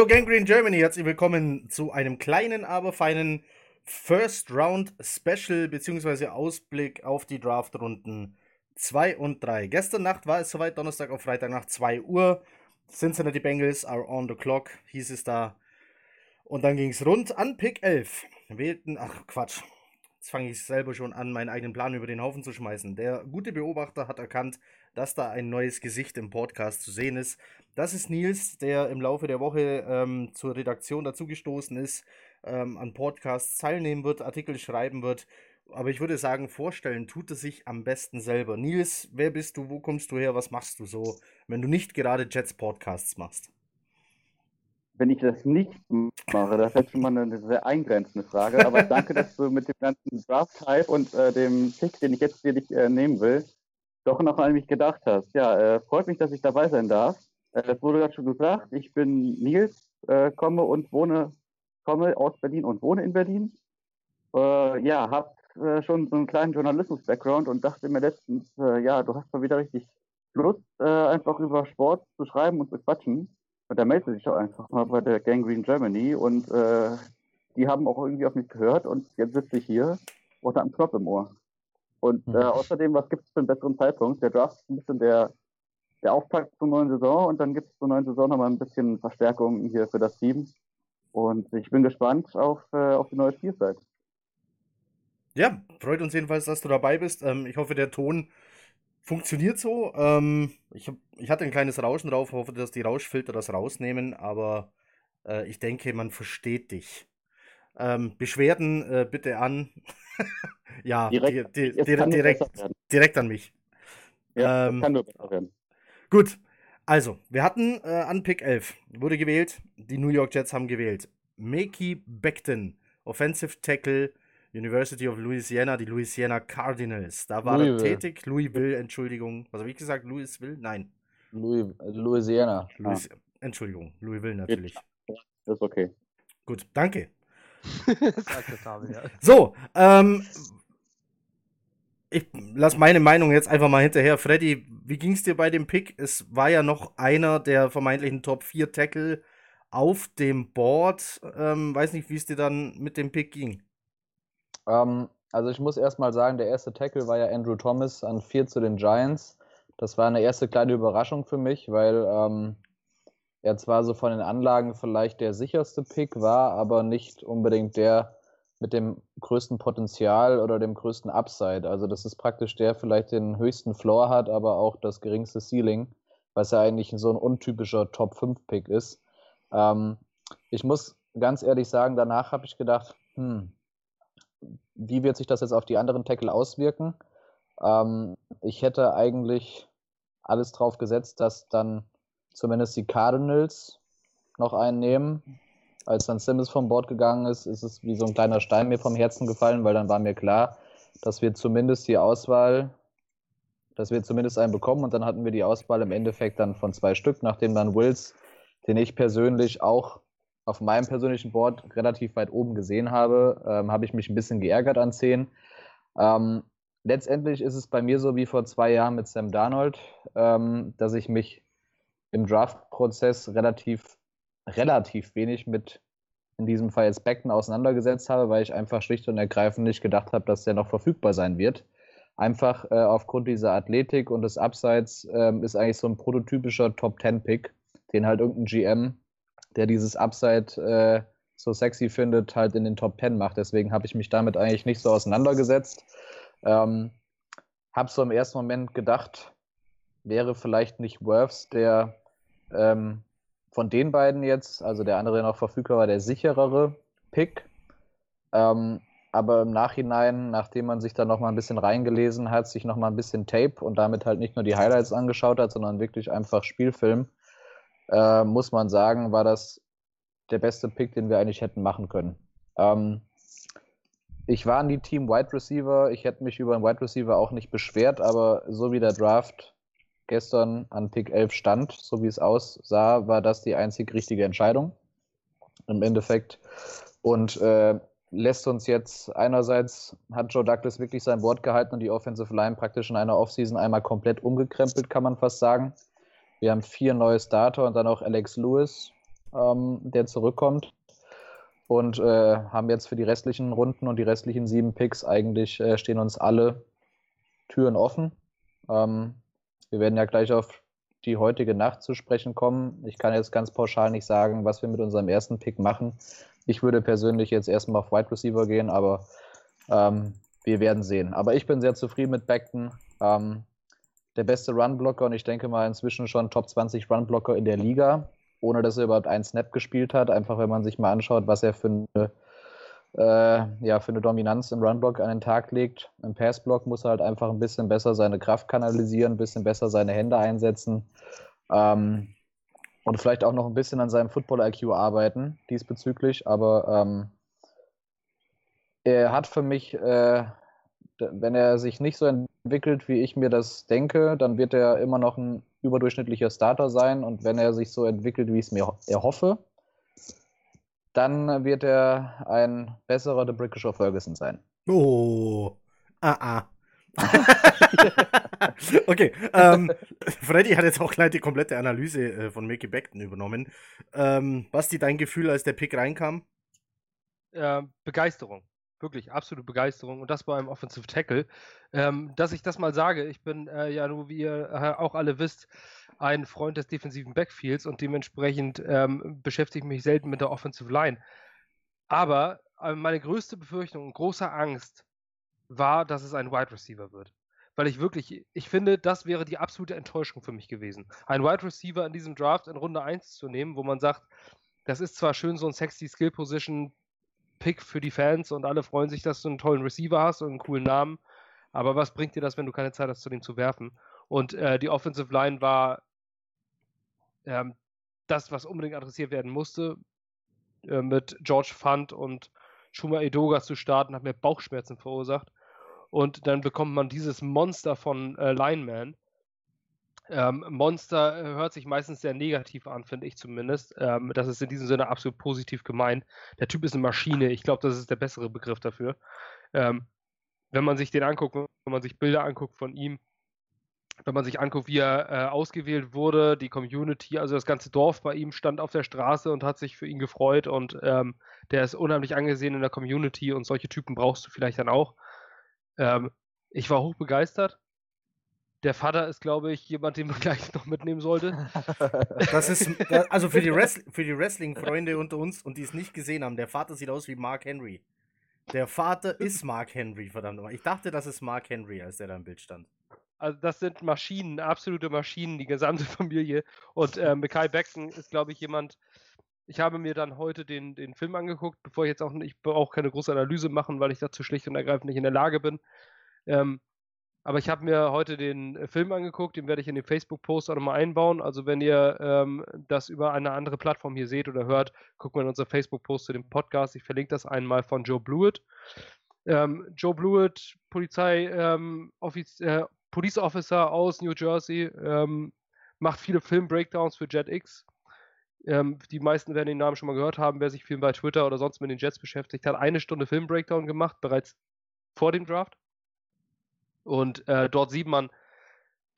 Hallo Gangrene Germany, herzlich willkommen zu einem kleinen, aber feinen First Round Special bzw. Ausblick auf die Draftrunden 2 und 3. Gestern Nacht war es soweit, Donnerstag auf Freitag nach 2 Uhr. Cincinnati Bengals are on the clock, hieß es da. Und dann ging es rund an Pick 11. Wählten, ach Quatsch, jetzt fange ich selber schon an, meinen eigenen Plan über den Haufen zu schmeißen. Der gute Beobachter hat erkannt, dass da ein neues Gesicht im Podcast zu sehen ist. Das ist Nils, der im Laufe der Woche ähm, zur Redaktion dazugestoßen ist, ähm, an Podcasts teilnehmen wird, Artikel schreiben wird. Aber ich würde sagen, vorstellen tut es sich am besten selber. Nils, wer bist du? Wo kommst du her? Was machst du so, wenn du nicht gerade Jets Podcasts machst? Wenn ich das nicht mache, das ist schon mal eine sehr eingrenzende Frage. Aber danke, dass du mit dem ganzen Draft-Hype und äh, dem Pick, den ich jetzt für dich äh, nehmen will, doch noch an mich gedacht hast. Ja, äh, freut mich, dass ich dabei sein darf. Äh, es wurde gerade schon gesagt, ich bin Nils, äh, komme und wohne, komme aus Berlin und wohne in Berlin. Äh, ja, habe äh, schon so einen kleinen Journalismus-Background und dachte mir letztens, äh, ja, du hast mal wieder richtig Lust, einfach über Sport zu schreiben und zu quatschen. Und da meldete sich auch einfach mal bei der Gangrene Germany und die haben auch irgendwie auf mich gehört und jetzt sitze ich hier unter einem Knopf im Ohr. Und äh, mhm. außerdem, was gibt es für einen besseren Zeitpunkt? Der Draft ist ein bisschen der, der Auftakt zur neuen Saison und dann gibt es zur neuen Saison nochmal ein bisschen Verstärkung hier für das Team. Und ich bin gespannt auf, äh, auf die neue Spielzeit. Ja, freut uns jedenfalls, dass du dabei bist. Ähm, ich hoffe, der Ton funktioniert so. Ähm, ich, hab, ich hatte ein kleines Rauschen drauf, hoffe, dass die Rauschfilter das rausnehmen, aber äh, ich denke, man versteht dich. Ähm, Beschwerden äh, bitte an. ja, direkt, di di di direkt, direkt an mich. Ja, ähm, kann nur besser werden. Gut, also, wir hatten äh, an Pick 11, wurde gewählt, die New York Jets haben gewählt. Makey Beckton, Offensive Tackle, University of Louisiana, die Louisiana Cardinals. Da war Louisville. er tätig. Louisville, Entschuldigung. Was habe ich gesagt? Louisville? Nein. Louis, Louisiana. Louis, ah. Entschuldigung, Louisville natürlich. Das ist okay. Gut, danke. So, ähm, ich lasse meine Meinung jetzt einfach mal hinterher. Freddy, wie ging es dir bei dem Pick? Es war ja noch einer der vermeintlichen Top 4 Tackle auf dem Board. Ähm, weiß nicht, wie es dir dann mit dem Pick ging. Ähm, also ich muss erstmal sagen, der erste Tackle war ja Andrew Thomas an 4 zu den Giants. Das war eine erste kleine Überraschung für mich, weil ähm, er zwar so von den Anlagen vielleicht der sicherste Pick war, aber nicht unbedingt der mit dem größten Potenzial oder dem größten Upside. Also das ist praktisch der vielleicht den höchsten Floor hat, aber auch das geringste Ceiling, was ja eigentlich so ein untypischer Top 5 Pick ist. Ähm, ich muss ganz ehrlich sagen, danach habe ich gedacht, hm, wie wird sich das jetzt auf die anderen Tackle auswirken? Ähm, ich hätte eigentlich alles drauf gesetzt, dass dann zumindest die Cardinals noch einen nehmen. Als dann Simmons vom Bord gegangen ist, ist es wie so ein kleiner Stein mir vom Herzen gefallen, weil dann war mir klar, dass wir zumindest die Auswahl, dass wir zumindest einen bekommen und dann hatten wir die Auswahl im Endeffekt dann von zwei Stück, nachdem dann Wills, den ich persönlich auch auf meinem persönlichen Board relativ weit oben gesehen habe, ähm, habe ich mich ein bisschen geärgert an 10. Ähm, letztendlich ist es bei mir so wie vor zwei Jahren mit Sam Darnold, ähm, dass ich mich im Draft-Prozess relativ, relativ wenig mit in diesem Fall jetzt Beckton auseinandergesetzt habe, weil ich einfach schlicht und ergreifend nicht gedacht habe, dass der noch verfügbar sein wird. Einfach äh, aufgrund dieser Athletik und des Upsides äh, ist eigentlich so ein prototypischer Top-10-Pick, den halt irgendein GM, der dieses Upside äh, so sexy findet, halt in den Top 10 macht. Deswegen habe ich mich damit eigentlich nicht so auseinandergesetzt. Ähm, habe so im ersten Moment gedacht, wäre vielleicht nicht Worths der ähm, von den beiden jetzt, also der andere, der noch verfügbar war, der sicherere Pick. Ähm, aber im Nachhinein, nachdem man sich da noch mal ein bisschen reingelesen hat, sich noch mal ein bisschen Tape und damit halt nicht nur die Highlights angeschaut hat, sondern wirklich einfach Spielfilm, äh, muss man sagen, war das der beste Pick, den wir eigentlich hätten machen können. Ähm, ich war in die Team Wide Receiver. Ich hätte mich über einen Wide Receiver auch nicht beschwert, aber so wie der Draft gestern an Pick 11 stand, so wie es aussah, war das die einzig richtige Entscheidung im Endeffekt. Und äh, lässt uns jetzt einerseits hat Joe Douglas wirklich sein Wort gehalten und die Offensive Line praktisch in einer Offseason einmal komplett umgekrempelt, kann man fast sagen. Wir haben vier neue Starter und dann auch Alex Lewis, ähm, der zurückkommt. Und äh, haben jetzt für die restlichen Runden und die restlichen sieben Picks eigentlich äh, stehen uns alle Türen offen. Ähm, wir werden ja gleich auf die heutige Nacht zu sprechen kommen. Ich kann jetzt ganz pauschal nicht sagen, was wir mit unserem ersten Pick machen. Ich würde persönlich jetzt erstmal auf Wide Receiver gehen, aber ähm, wir werden sehen. Aber ich bin sehr zufrieden mit Beckton. Ähm, der beste Runblocker und ich denke mal inzwischen schon Top 20 Runblocker in der Liga, ohne dass er überhaupt einen Snap gespielt hat. Einfach wenn man sich mal anschaut, was er für eine, äh, ja, für eine Dominanz im Runblock an den Tag legt. Im Passblock muss er halt einfach ein bisschen besser seine Kraft kanalisieren, ein bisschen besser seine Hände einsetzen. Ähm, und vielleicht auch noch ein bisschen an seinem Football-IQ arbeiten diesbezüglich. Aber ähm, er hat für mich, äh, wenn er sich nicht so entwickelt, wie ich mir das denke, dann wird er immer noch ein überdurchschnittlicher Starter sein. Und wenn er sich so entwickelt, wie ich es mir erhoffe, dann wird er ein besserer The Brickisher Ferguson sein. Oh, ah, ah. okay, ähm, Freddy hat jetzt auch gleich die komplette Analyse äh, von Mickey Beckton übernommen. Ähm, Basti, dein Gefühl, als der Pick reinkam? Äh, Begeisterung wirklich absolute Begeisterung und das bei einem Offensive Tackle. Ähm, dass ich das mal sage, ich bin äh, ja nur, wie ihr äh, auch alle wisst, ein Freund des defensiven Backfields und dementsprechend ähm, beschäftige ich mich selten mit der Offensive Line. Aber äh, meine größte Befürchtung und große Angst war, dass es ein Wide Receiver wird. Weil ich wirklich, ich finde, das wäre die absolute Enttäuschung für mich gewesen. Ein Wide Receiver in diesem Draft in Runde 1 zu nehmen, wo man sagt, das ist zwar schön so ein sexy Skill Position Pick für die Fans und alle freuen sich, dass du einen tollen Receiver hast und einen coolen Namen. Aber was bringt dir das, wenn du keine Zeit hast, zu dem zu werfen? Und äh, die Offensive Line war ähm, das, was unbedingt adressiert werden musste. Äh, mit George Fund und Shuma Edoga zu starten, hat mir Bauchschmerzen verursacht. Und dann bekommt man dieses Monster von äh, Lineman, ähm, Monster äh, hört sich meistens sehr negativ an, finde ich zumindest. Ähm, das ist in diesem Sinne absolut positiv gemeint. Der Typ ist eine Maschine. Ich glaube, das ist der bessere Begriff dafür. Ähm, wenn man sich den anguckt, wenn man sich Bilder anguckt von ihm, wenn man sich anguckt, wie er äh, ausgewählt wurde, die Community, also das ganze Dorf bei ihm stand auf der Straße und hat sich für ihn gefreut und ähm, der ist unheimlich angesehen in der Community und solche Typen brauchst du vielleicht dann auch. Ähm, ich war hoch begeistert. Der Vater ist, glaube ich, jemand, den man gleich noch mitnehmen sollte. Das ist, also für die, die Wrestling-Freunde unter uns und die es nicht gesehen haben, der Vater sieht aus wie Mark Henry. Der Vater ist Mark Henry, verdammt nochmal. Ich dachte, das ist Mark Henry, als der da im Bild stand. Also das sind Maschinen, absolute Maschinen, die gesamte Familie. Und äh, Mackay Beckton ist, glaube ich, jemand, ich habe mir dann heute den, den Film angeguckt, bevor ich jetzt auch, ich brauche keine große Analyse machen, weil ich dazu schlicht und ergreifend nicht in der Lage bin. Ähm, aber ich habe mir heute den äh, Film angeguckt, den werde ich in den Facebook-Post auch nochmal einbauen. Also wenn ihr ähm, das über eine andere Plattform hier seht oder hört, guckt mal in unser Facebook-Post zu dem Podcast. Ich verlinke das einmal von Joe Blewett. Ähm, Joe Blewett, Polizei, ähm, Office, äh, Police Officer aus New Jersey, ähm, macht viele Film-Breakdowns für JetX. Ähm, die meisten werden den Namen schon mal gehört haben, wer sich viel bei Twitter oder sonst mit den Jets beschäftigt hat. Eine Stunde Film-Breakdown gemacht, bereits vor dem Draft. Und äh, dort sieht man,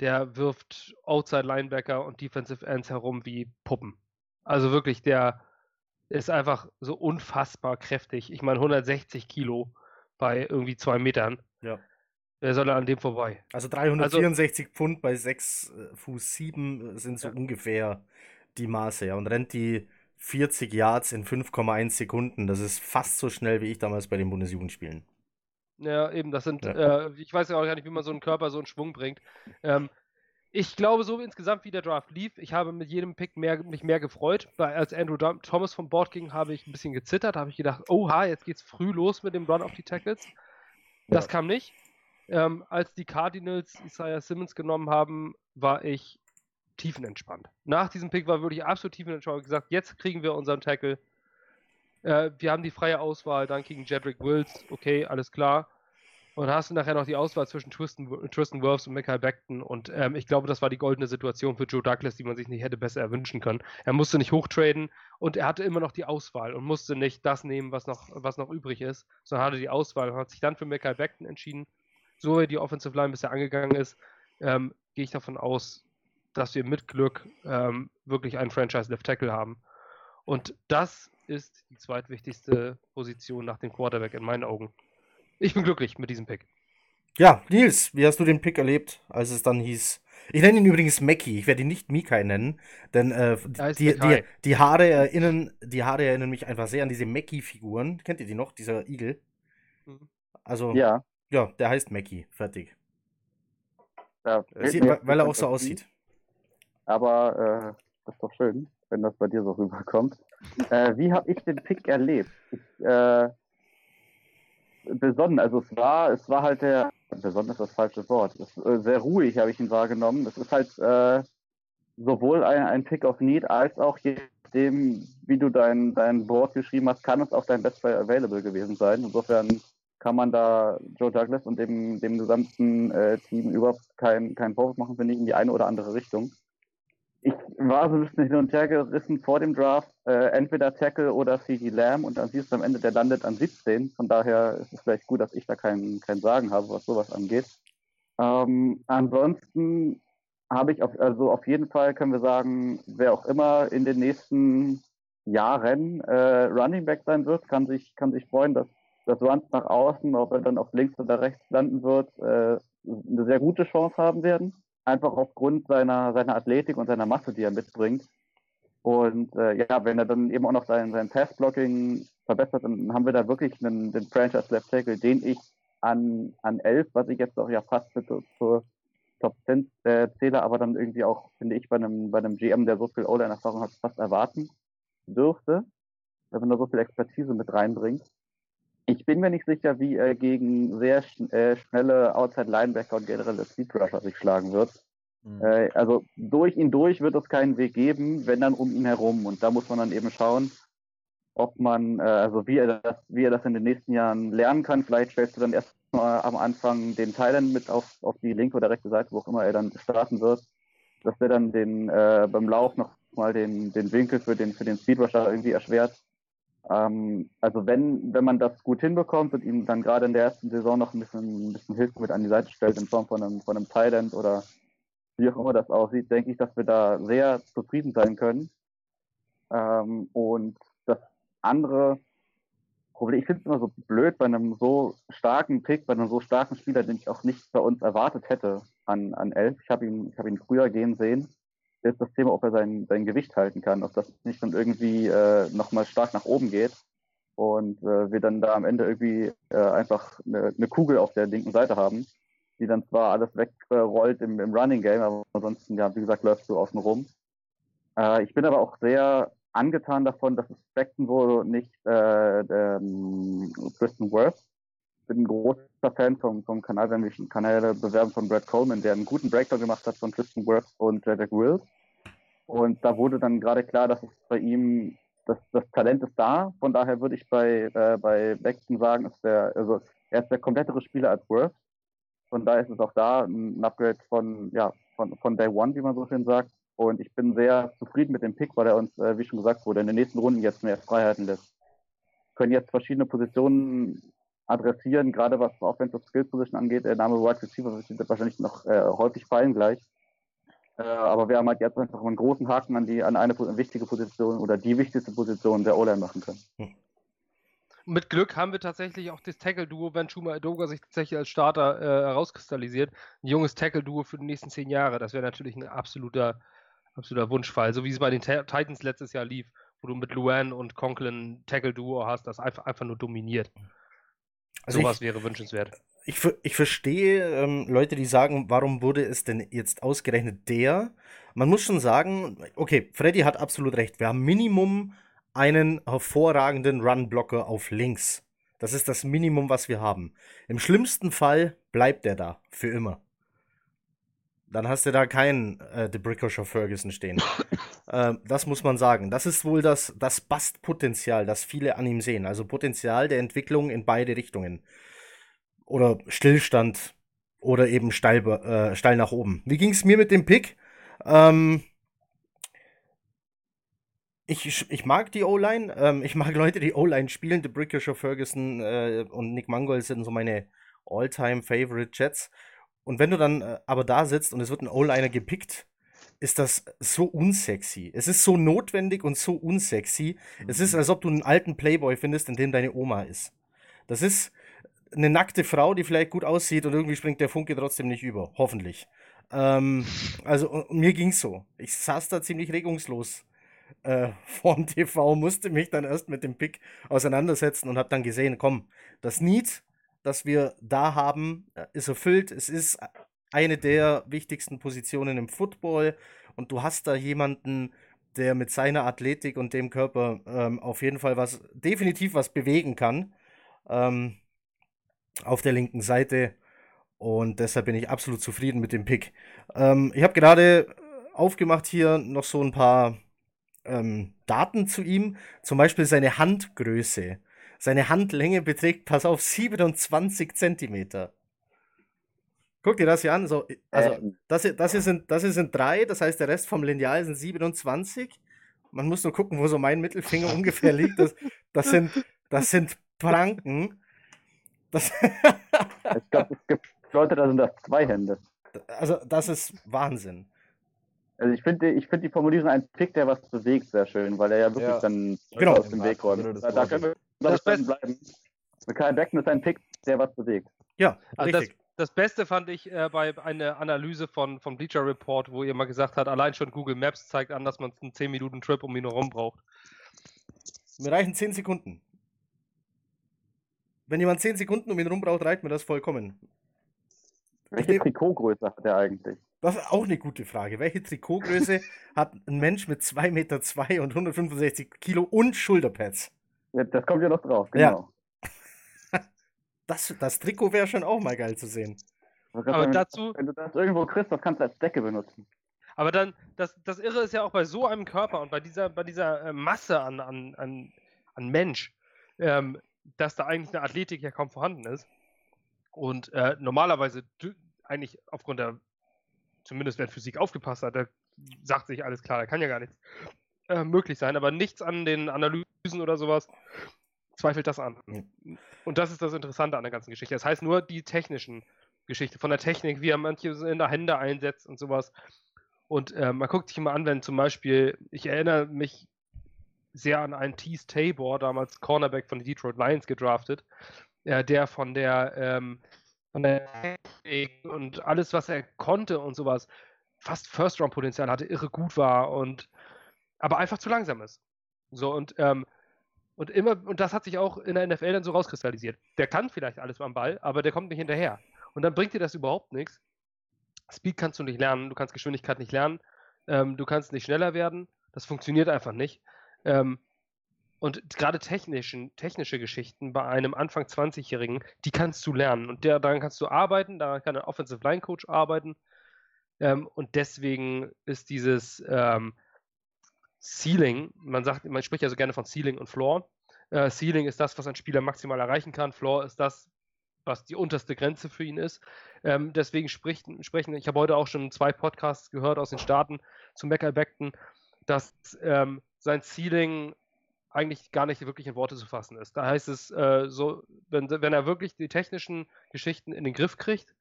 der wirft Outside Linebacker und Defensive Ends herum wie Puppen. Also wirklich, der ist einfach so unfassbar kräftig. Ich meine, 160 Kilo bei irgendwie zwei Metern. Ja. Wer soll an dem vorbei? Also 364 also, Pfund bei 6 äh, Fuß 7 sind so ja. ungefähr die Maße, ja. Und rennt die 40 Yards in 5,1 Sekunden. Das ist fast so schnell wie ich damals bei den Bundesjugendspielen. Ja, eben, das sind, ja. äh, ich weiß ja auch gar nicht, wie man so einen Körper so in Schwung bringt. Ähm, ich glaube, so insgesamt wie der Draft lief, ich habe mit jedem Pick mehr, mich mehr gefreut. Weil als Andrew Thomas vom Board ging, habe ich ein bisschen gezittert, habe ich gedacht, oha, jetzt geht's früh los mit dem Run auf die Tackles. Das ja. kam nicht. Ähm, als die Cardinals Isaiah Simmons genommen haben, war ich tiefenentspannt. Nach diesem Pick war wirklich absolut tiefenentspannt. Ich gesagt, jetzt kriegen wir unseren Tackle. Äh, wir haben die freie Auswahl, dann gegen Jedrick Wills, okay, alles klar. Und hast du nachher noch die Auswahl zwischen Tristan, Tristan Wirfs und Michael Beckton. Und ähm, ich glaube, das war die goldene Situation für Joe Douglas, die man sich nicht hätte besser erwünschen können. Er musste nicht hochtraden und er hatte immer noch die Auswahl und musste nicht das nehmen, was noch, was noch übrig ist, sondern hatte die Auswahl und hat sich dann für Michael Beckton entschieden. So wie die Offensive Line bisher angegangen ist, ähm, gehe ich davon aus, dass wir mit Glück ähm, wirklich einen Franchise Left Tackle haben. Und das ist die zweitwichtigste Position nach dem Quarterback in meinen Augen. Ich bin glücklich mit diesem Pick. Ja, Nils, wie hast du den Pick erlebt, als es dann hieß? Ich nenne ihn übrigens Mackie, ich werde ihn nicht Mikai nennen, denn äh, die, die, die, Haare erinnern, die Haare erinnern mich einfach sehr an diese Mackie-Figuren. Kennt ihr die noch, dieser Igel? Mhm. Also, ja. Ja, der heißt Mackie, fertig. Ja, Sie, weil er auch so aussieht. Aber äh, das ist doch schön, wenn das bei dir so rüberkommt. äh, wie habe ich den Pick erlebt? Ich, äh, besonnen, also es war, es war halt der, besonnen ist das falsche Wort, ist, äh, sehr ruhig habe ich ihn wahrgenommen. Es ist halt äh, sowohl ein, ein Pick of Need als auch je nachdem, wie du dein, dein Board geschrieben hast, kann es auch dein Best Player Available gewesen sein. Insofern kann man da Joe Douglas und dem, dem gesamten äh, Team überhaupt keinen kein Vorwurf machen, finde ich, in die eine oder andere Richtung. Ich war so ein bisschen hin und her gerissen vor dem Draft, äh, entweder Tackle oder CD Lamb und dann siehst du am Ende, der landet an 17. Von daher ist es vielleicht gut, dass ich da kein, kein Sagen habe, was sowas angeht. Ähm, ansonsten habe ich auf, also auf jeden Fall können wir sagen, wer auch immer in den nächsten Jahren äh, Running Back sein wird, kann sich, kann sich freuen, dass das Runs nach außen, ob er dann auf links oder rechts landen wird, äh, eine sehr gute Chance haben werden. Einfach aufgrund seiner, seiner Athletik und seiner Masse, die er mitbringt. Und äh, ja, wenn er dann eben auch noch sein, sein Pass-Blocking verbessert, dann haben wir da wirklich einen, den Franchise Left Tackle, den ich an, an 11, was ich jetzt auch ja fast mit zur Top 10 äh, zähle, aber dann irgendwie auch, finde ich, bei einem, bei einem GM, der so viel O-Line-Erfahrung hat, fast erwarten dürfte, wenn er so viel Expertise mit reinbringt. Ich bin mir nicht sicher, wie er gegen sehr schn äh, schnelle Outside-Linebacker und generelle Speed-Rusher sich schlagen wird. Mhm. Äh, also durch ihn durch wird es keinen Weg geben, wenn dann um ihn herum. Und da muss man dann eben schauen, ob man, äh, also wie er, das, wie er das in den nächsten Jahren lernen kann. Vielleicht stellst du dann erstmal am Anfang den Thailand mit auf, auf die linke oder rechte Seite, wo auch immer er dann starten wird, dass der dann den äh, beim Lauf noch mal den, den Winkel für den, für den Speedrusher irgendwie erschwert. Ähm, also wenn, wenn man das gut hinbekommt und ihm dann gerade in der ersten Saison noch ein bisschen, ein bisschen Hilfe mit an die Seite stellt in Form von einem, von einem Thailand oder wie auch immer das aussieht, denke ich, dass wir da sehr zufrieden sein können. Ähm, und das andere Problem, ich finde es immer so blöd bei einem so starken Pick, bei einem so starken Spieler, den ich auch nicht bei uns erwartet hätte an, an elf. Ich habe ihn, hab ihn früher gehen sehen. Jetzt das Thema, ob er sein, sein Gewicht halten kann, ob das nicht dann irgendwie äh, nochmal stark nach oben geht und äh, wir dann da am Ende irgendwie äh, einfach eine, eine Kugel auf der linken Seite haben die dann zwar alles wegrollt im, im Running Game, aber ansonsten, ja, wie gesagt, läuft so außen rum. Äh, ich bin aber auch sehr angetan davon, dass es Jacksonville nicht äh, ähm, Tristan Worth. Bin ein großer Fan vom, vom Kanal, wenn wir Kanäle bewerben von Brad Coleman, der einen guten Breakdown gemacht hat von Tristan Worth und Jedrick Wills. Und da wurde dann gerade klar, dass es bei ihm, das, das Talent ist da. Von daher würde ich bei, äh, bei Beckton sagen, ist der, also er ist der komplettere Spieler als Worth. Von daher ist es auch da ein Upgrade von, ja, von, von Day One, wie man so schön sagt. Und ich bin sehr zufrieden mit dem Pick, weil er uns, äh, wie schon gesagt wurde, in den nächsten Runden jetzt mehr Freiheiten lässt. Können jetzt verschiedene Positionen adressieren, gerade was Offensive Skill Position angeht. Der Name Wide Receiver wird wahrscheinlich noch äh, häufig fallen gleich. Äh, aber wir haben halt jetzt einfach einen großen Haken an die an eine wichtige Position oder die wichtigste Position der O-Line machen können. Hm mit Glück haben wir tatsächlich auch das Tackle-Duo, wenn Schuma Edoga sich tatsächlich als Starter äh, herauskristallisiert. Ein junges Tackle-Duo für die nächsten zehn Jahre. Das wäre natürlich ein absoluter, absoluter Wunschfall. So wie es bei den Titans letztes Jahr lief, wo du mit Luan und Conklin Tackle-Duo hast, das einfach, einfach nur dominiert. Also Sowas ich, wäre wünschenswert. Ich, ich verstehe ähm, Leute, die sagen, warum wurde es denn jetzt ausgerechnet der? Man muss schon sagen, okay, Freddy hat absolut recht. Wir haben Minimum einen hervorragenden Run-Blocker auf links. Das ist das Minimum, was wir haben. Im schlimmsten Fall bleibt er da für immer. Dann hast du da keinen äh, DeBricoshaw Ferguson stehen. äh, das muss man sagen. Das ist wohl das, das Bastpotenzial, das viele an ihm sehen. Also Potenzial der Entwicklung in beide Richtungen. Oder Stillstand oder eben steil, äh, steil nach oben. Wie ging es mir mit dem Pick? Ähm, ich, ich mag die O-Line. Ähm, ich mag Leute, die O-Line spielen. The Brickisher Ferguson äh, und Nick Mangold sind so meine All-Time-Favorite Jets. Und wenn du dann äh, aber da sitzt und es wird ein O-Liner gepickt, ist das so unsexy. Es ist so notwendig und so unsexy. Mhm. Es ist, mhm. als ob du einen alten Playboy findest, in dem deine Oma ist. Das ist eine nackte Frau, die vielleicht gut aussieht und irgendwie springt der Funke trotzdem nicht über. Hoffentlich. Ähm, also mir ging's so. Ich saß da ziemlich regungslos äh, vorm TV, musste mich dann erst mit dem Pick auseinandersetzen und habe dann gesehen, komm, das Need, das wir da haben, äh, ist erfüllt. Es ist eine der wichtigsten Positionen im Football und du hast da jemanden, der mit seiner Athletik und dem Körper ähm, auf jeden Fall was, definitiv was bewegen kann. Ähm, auf der linken Seite. Und deshalb bin ich absolut zufrieden mit dem Pick. Ähm, ich habe gerade aufgemacht hier noch so ein paar ähm, Daten zu ihm. Zum Beispiel seine Handgröße. Seine Handlänge beträgt, pass auf, 27 Zentimeter. Guck dir das hier an. So, also, ähm. das, hier, das, hier sind, das hier sind drei, das heißt, der Rest vom Lineal sind 27. Man muss nur gucken, wo so mein Mittelfinger ungefähr liegt. Das, das, sind, das sind Pranken. Das ich glaube, es gibt Leute, da sind das zwei Hände. Also, das ist Wahnsinn. Also ich finde ich find die Formulierung ein Pick, der was bewegt, sehr schön, weil er ja wirklich ja. dann genau. aus dem Weg räumt. Da, da können wir das bleiben. Michael Beckton ist ein Pick, der was bewegt. Ja, also richtig. Das, das Beste fand ich äh, bei einer Analyse von, von Bleacher Report, wo ihr mal gesagt habt, allein schon Google Maps zeigt an, dass man einen 10 Minuten Trip um ihn herum braucht. Mir reichen 10 Sekunden. Wenn jemand 10 Sekunden um ihn herum braucht, reicht mir das vollkommen. Welche Trikotgröße hat er eigentlich? Das ist auch eine gute Frage. Welche Trikotgröße hat ein Mensch mit 2,2 Meter zwei und 165 Kilo und Schulterpads? Ja, das kommt ja noch drauf, genau. Ja. Das, das Trikot wäre schon auch mal geil zu sehen. Aber sagen, dazu. Wenn du das irgendwo kriegst, das kannst du als Decke benutzen. Aber dann, das, das Irre ist ja auch bei so einem Körper und bei dieser, bei dieser äh, Masse an, an, an, an Mensch, ähm, dass da eigentlich eine Athletik ja kaum vorhanden ist. Und äh, normalerweise eigentlich aufgrund der, zumindest wenn Physik aufgepasst hat, da sagt sich alles klar, da kann ja gar nichts äh, möglich sein, aber nichts an den Analysen oder sowas zweifelt das an. Und das ist das Interessante an der ganzen Geschichte. Das heißt nur die technischen Geschichte, von der Technik, wie er manche in der Hände einsetzt und sowas. Und äh, man guckt sich immer an, wenn zum Beispiel, ich erinnere mich sehr an einen Tease Tabor, damals Cornerback von den Detroit Lions gedraftet, äh, der von der, ähm, von der Technik und alles, was er konnte und sowas, fast First-Round-Potenzial hatte, irre gut war und aber einfach zu langsam ist. So und ähm, und immer, und das hat sich auch in der NFL dann so rauskristallisiert. Der kann vielleicht alles am Ball, aber der kommt nicht hinterher. Und dann bringt dir das überhaupt nichts. Speed kannst du nicht lernen, du kannst Geschwindigkeit nicht lernen, ähm, du kannst nicht schneller werden. Das funktioniert einfach nicht. Ähm, und gerade technische Geschichten bei einem Anfang 20-Jährigen, die kannst du lernen. Und der, daran kannst du arbeiten, daran kann ein Offensive Line Coach arbeiten. Ähm, und deswegen ist dieses ähm, Ceiling, man sagt, man spricht ja so gerne von Ceiling und Floor. Äh, Ceiling ist das, was ein Spieler maximal erreichen kann. Floor ist das, was die unterste Grenze für ihn ist. Ähm, deswegen spricht, sprechen, ich habe heute auch schon zwei Podcasts gehört aus den Staaten zu Mackay Beckton, dass ähm, sein Ceiling eigentlich gar nicht wirklich in Worte zu fassen ist. Da heißt es äh, so, wenn, wenn er wirklich die technischen Geschichten in den Griff kriegt,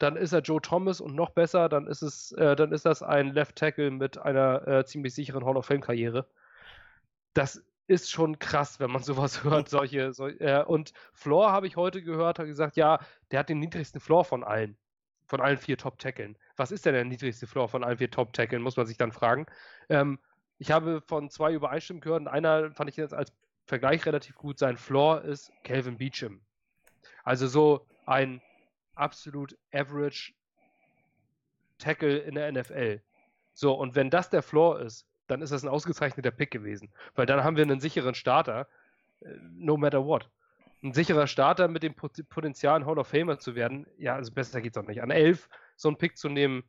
dann ist er Joe Thomas und noch besser, dann ist es, äh, dann ist das ein Left Tackle mit einer äh, ziemlich sicheren Hall of Fame Karriere. Das ist schon krass, wenn man sowas hört. Solche, so, äh, und Floor habe ich heute gehört, hat gesagt, ja, der hat den niedrigsten Floor von allen, von allen vier Top Tackeln. Was ist denn der niedrigste Floor von allen vier Top Tackeln, muss man sich dann fragen. Ähm, ich habe von zwei übereinstimmend gehört und einer fand ich jetzt als Vergleich relativ gut. Sein Floor ist Calvin Beecham. Also so ein absolut average Tackle in der NFL. So, und wenn das der Floor ist, dann ist das ein ausgezeichneter Pick gewesen. Weil dann haben wir einen sicheren Starter, äh, no matter what. Ein sicherer Starter mit dem Potenzial, ein Hall of Famer zu werden, ja, also besser geht's auch nicht. An 11 so einen Pick zu nehmen,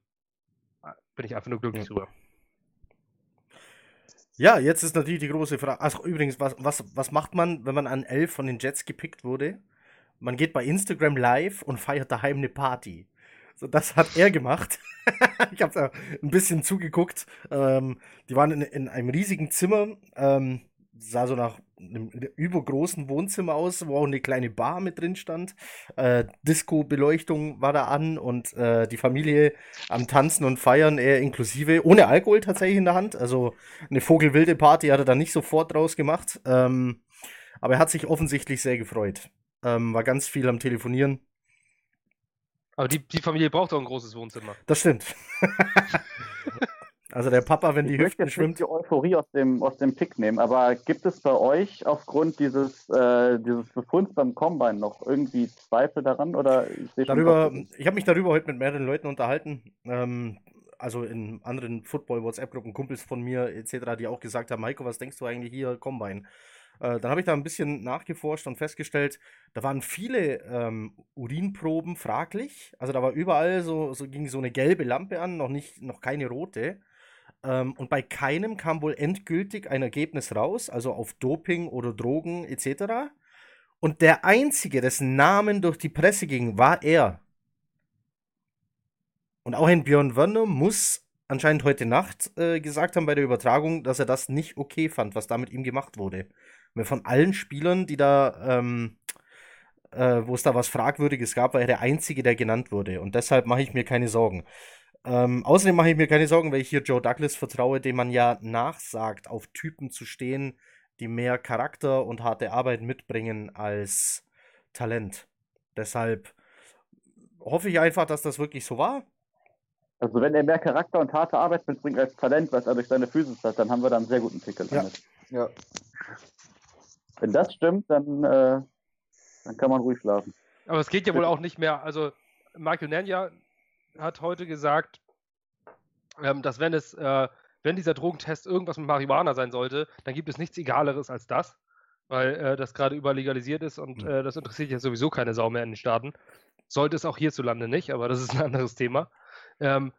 bin ich einfach nur glücklich drüber. Ja, jetzt ist natürlich die große Frage. Also übrigens, was, was, was macht man, wenn man an 11 von den Jets gepickt wurde? Man geht bei Instagram live und feiert daheim eine Party. So, das hat er gemacht. ich habe ein bisschen zugeguckt. Ähm, die waren in, in, einem riesigen Zimmer. Ähm, sah so nach einem übergroßen Wohnzimmer aus, wo auch eine kleine Bar mit drin stand. Äh, Disco-Beleuchtung war da an und äh, die Familie am Tanzen und Feiern, eher inklusive, ohne Alkohol tatsächlich in der Hand. Also eine vogelwilde Party hat er da nicht sofort draus gemacht. Ähm, aber er hat sich offensichtlich sehr gefreut. Ähm, war ganz viel am Telefonieren. Aber die, die Familie braucht auch ein großes Wohnzimmer. Das stimmt. also der Papa, wenn die ich möchte Hüften jetzt schwimmt. nicht die Euphorie aus dem, aus dem Pick nehmen, aber gibt es bei euch aufgrund dieses, äh, dieses Befunds beim Combine noch irgendwie Zweifel daran? Oder ich schon ich habe mich darüber heute mit mehreren Leuten unterhalten. Ähm, also in anderen Football-WhatsApp-Gruppen, Kumpels von mir etc., die auch gesagt haben, Maiko, was denkst du eigentlich hier, Combine? Äh, dann habe ich da ein bisschen nachgeforscht und festgestellt, da waren viele ähm, Urinproben fraglich. Also da war überall so, so ging so eine gelbe Lampe an, noch nicht, noch keine rote. Ähm, und bei keinem kam wohl endgültig ein Ergebnis raus, also auf Doping oder Drogen etc. Und der einzige, dessen Namen durch die Presse ging, war er. Und auch ein Björn Werner muss anscheinend heute Nacht äh, gesagt haben bei der Übertragung, dass er das nicht okay fand, was da mit ihm gemacht wurde. Weil von allen Spielern, die da, ähm, äh, wo es da was Fragwürdiges gab, war er der Einzige, der genannt wurde. Und deshalb mache ich mir keine Sorgen. Ähm, außerdem mache ich mir keine Sorgen, weil ich hier Joe Douglas vertraue, dem man ja nachsagt, auf Typen zu stehen, die mehr Charakter und harte Arbeit mitbringen als Talent. Deshalb hoffe ich einfach, dass das wirklich so war. Also wenn er mehr Charakter und harte Arbeit mitbringt als Talent, was er durch seine Physis hat, dann haben wir da einen sehr guten Pick gelandet. Ja. Wenn das stimmt, dann, äh, dann kann man ruhig schlafen. Aber es geht ja wohl auch nicht mehr. Also Michael Nanya hat heute gesagt, ähm, dass wenn es, äh, wenn dieser Drogentest irgendwas mit Marihuana sein sollte, dann gibt es nichts Egaleres als das, weil äh, das gerade überlegalisiert ist und Hm. äh, das interessiert ja sowieso keine Sau mehr in den Staaten. Sollte es auch hierzulande nicht, aber das ist ein anderes Thema. Ähm,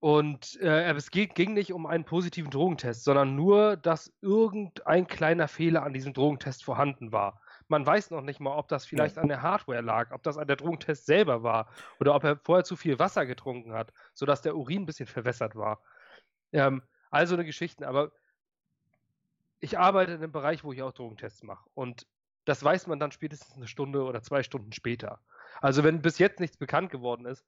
und äh, es geht, ging nicht um einen positiven Drogentest, sondern nur, dass irgendein kleiner Fehler an diesem Drogentest vorhanden war. Man weiß noch nicht mal, ob das vielleicht an der Hardware lag, ob das an der Drogentest selber war oder ob er vorher zu viel Wasser getrunken hat, sodass der Urin ein bisschen verwässert war. Ähm, also eine Geschichte, aber ich arbeite in einem Bereich, wo ich auch Drogentests mache. Und das weiß man dann spätestens eine Stunde oder zwei Stunden später. Also wenn bis jetzt nichts bekannt geworden ist,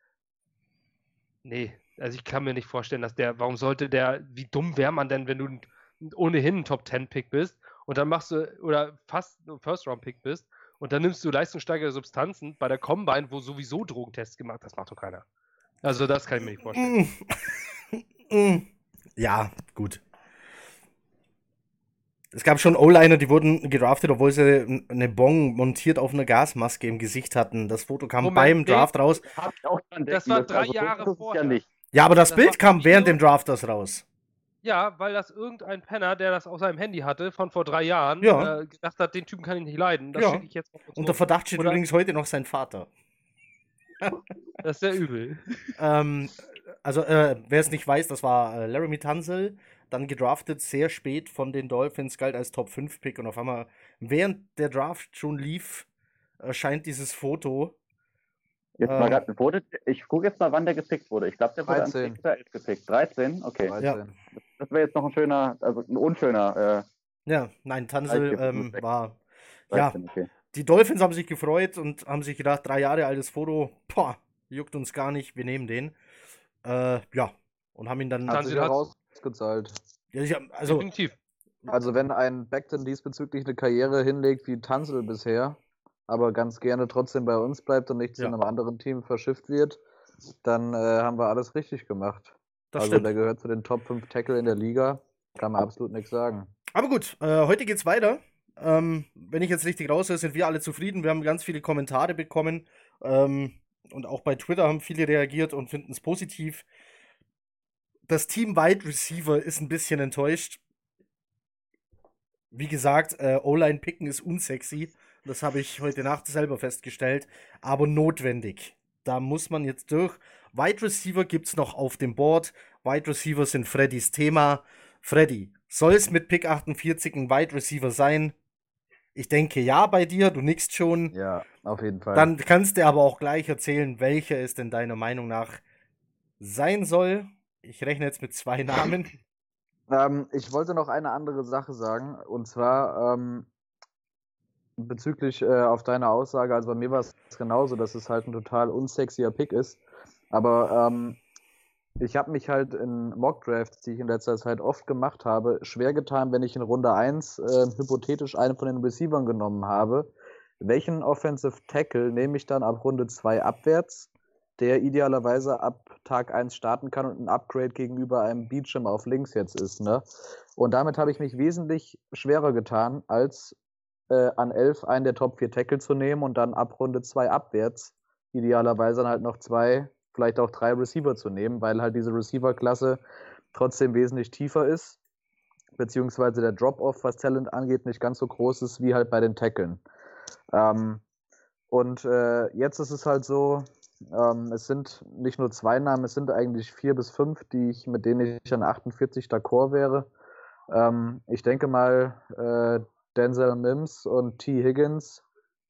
nee, also ich kann mir nicht vorstellen, dass der, warum sollte der, wie dumm wäre man denn, wenn du ein- ohnehin ein Top-10-Pick bist und dann machst du, oder fast ein First-Round-Pick bist und dann nimmst du leistungssteigere Substanzen bei der Combine, wo sowieso Drogentests gemacht, das macht doch keiner. Also das kann ich mir nicht vorstellen. Ja, gut. Es gab schon O-Liner, die wurden gedraftet, obwohl sie eine Bong montiert auf einer Gasmaske im Gesicht hatten. Das Foto kam Moment, beim. Draft raus. Das war drei Also so Jahre vorher. Ja nicht. Ja, aber das, Das Bild kam während dem Draft das raus. Ja, weil das irgendein Penner, der das auf seinem Handy hatte, von vor drei Jahren, Ja. äh, gedacht hat, den Typen kann ich nicht leiden. Das Ja. schicke ich jetzt Unter. Verdacht steht Oder- übrigens heute noch sein Vater. Das ist sehr übel. Ähm, also, äh, wer es nicht weiß, das war äh, Laramie Tunzel, dann gedraftet sehr spät von den Dolphins, galt als Top 5 Pick und auf einmal, während der Draft schon lief, erscheint dieses Foto. Jetzt Ähm. mal grad, wurde, ich gucke jetzt mal, wann der gepickt wurde. Ich glaube, der wurde 13. am 6. 11 gepickt. 13? Okay. 13. Das wäre jetzt noch ein schöner, also ein unschöner Ja, nein, Drei- ähm, war. äh, Ja, 13, okay. die Dolphins haben sich gefreut und haben sich gedacht, drei Jahre altes Foto, boah, juckt uns gar nicht, wir nehmen den. Äh, ja, und haben ihn dann. Hat sich Tansil auch hat's- ausgezahlt. Ja, ich hab, also, Definitiv. Also wenn ein Beckton diesbezüglich eine Karriere hinlegt wie Tanzel bisher, aber ganz gerne trotzdem bei uns bleibt und nicht zu Ja. einem anderen Team verschifft wird, dann äh, haben wir alles richtig gemacht. das also stimmt. der gehört zu den Top 5 Tackle in der Liga. Kann man absolut nichts sagen. Aber gut, äh, heute geht's weiter. Ähm, wenn ich jetzt richtig raushöre, sind wir alle zufrieden. Wir haben ganz viele Kommentare bekommen. Ähm, und auch bei Twitter haben viele reagiert und finden es positiv. Das Team Wide Receiver ist ein bisschen enttäuscht. Wie gesagt, äh, O-Line picken ist unsexy. Das habe ich heute Nacht selber festgestellt. Aber notwendig. Da muss man jetzt durch. Wide Receiver gibt es noch auf dem Board. Wide Receiver sind Freddys Thema. Freddy, soll es mit Pick 48 ein Wide Receiver sein? Ich denke ja bei dir, du nickst schon. Ja, auf jeden Fall. Dann kannst du aber auch gleich erzählen, welcher es denn deiner Meinung nach sein soll. Ich rechne jetzt mit zwei Namen. Ähm, ich wollte noch eine andere Sache sagen, und zwar ähm, bezüglich äh, auf deine Aussage, also bei mir war es genauso, dass es halt ein total unsexier Pick ist. Aber ähm, ich habe mich halt in Mockdrafts, die ich in letzter Zeit oft gemacht habe, schwer getan, wenn ich in Runde 1 äh, hypothetisch einen von den Receivern genommen habe. Welchen Offensive Tackle nehme ich dann ab Runde 2 abwärts, der idealerweise ab Tag 1 starten kann und ein Upgrade gegenüber einem Beecham auf links jetzt ist. Ne? Und damit habe ich mich wesentlich schwerer getan, als äh, an 11 einen der Top 4 Tackle zu nehmen und dann ab Runde 2 abwärts idealerweise dann halt noch zwei vielleicht auch drei Receiver zu nehmen, weil halt diese Receiver-Klasse trotzdem wesentlich tiefer ist, beziehungsweise der Drop-Off, was Talent angeht, nicht ganz so groß ist wie halt bei den Tackeln. Ähm, und äh, jetzt ist es halt so, ähm, es sind nicht nur zwei Namen, es sind eigentlich vier bis fünf, die ich, mit denen ich an 48 d'accord wäre. Ähm, ich denke mal, äh, Denzel Mims und T. Higgins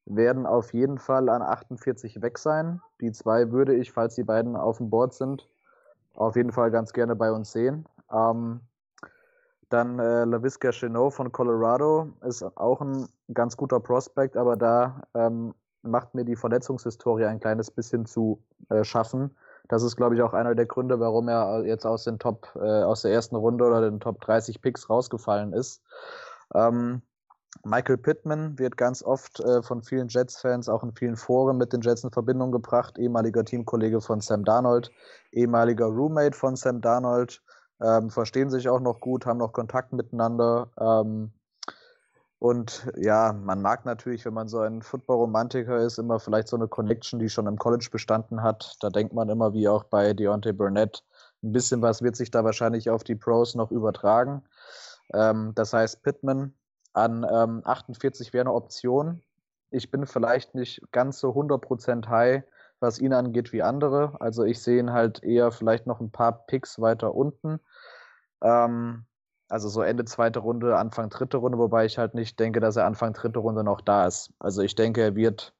werden auf jeden Fall an 48 weg sein. Die zwei würde ich, falls die beiden auf dem Board sind, auf jeden Fall ganz gerne bei uns sehen. Ähm, dann äh, LaVisca Chenot von Colorado ist auch ein ganz guter Prospect, aber da ähm, macht mir die Verletzungshistorie ein kleines bisschen zu äh, schaffen. Das ist, glaube ich, auch einer der Gründe, warum er jetzt aus den Top, äh, aus der ersten Runde oder den Top 30 Picks rausgefallen ist. Ähm, Michael Pittman wird ganz oft äh, von vielen Jets-Fans, auch in vielen Foren mit den Jets in Verbindung gebracht. Ehemaliger Teamkollege von Sam Darnold, ehemaliger Roommate von Sam Darnold, ähm, verstehen sich auch noch gut, haben noch Kontakt miteinander. Ähm, und ja, man mag natürlich, wenn man so ein Football-Romantiker ist, immer vielleicht so eine Connection, die schon im College bestanden hat. Da denkt man immer, wie auch bei Deontay Burnett, ein bisschen was wird sich da wahrscheinlich auf die Pros noch übertragen. Ähm, das heißt, Pittman an ähm, 48 wäre eine Option. Ich bin vielleicht nicht ganz so 100% high, was ihn angeht, wie andere. Also ich sehe ihn halt eher vielleicht noch ein paar Picks weiter unten. Ähm, also so Ende zweite Runde, Anfang dritte Runde, wobei ich halt nicht denke, dass er Anfang dritte Runde noch da ist. Also ich denke, er wird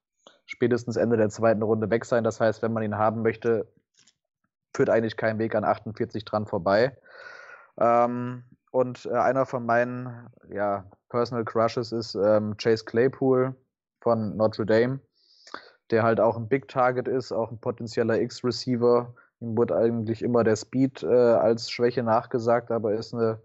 spätestens Ende der zweiten Runde weg sein. Das heißt, wenn man ihn haben möchte, führt eigentlich kein Weg an 48 dran vorbei. Ähm, und äh, einer von meinen ja, Personal Crushes ist ähm, Chase Claypool von Notre Dame, der halt auch ein Big Target ist, auch ein potenzieller X-Receiver. Ihm wurde eigentlich immer der Speed äh, als Schwäche nachgesagt, aber er ist eine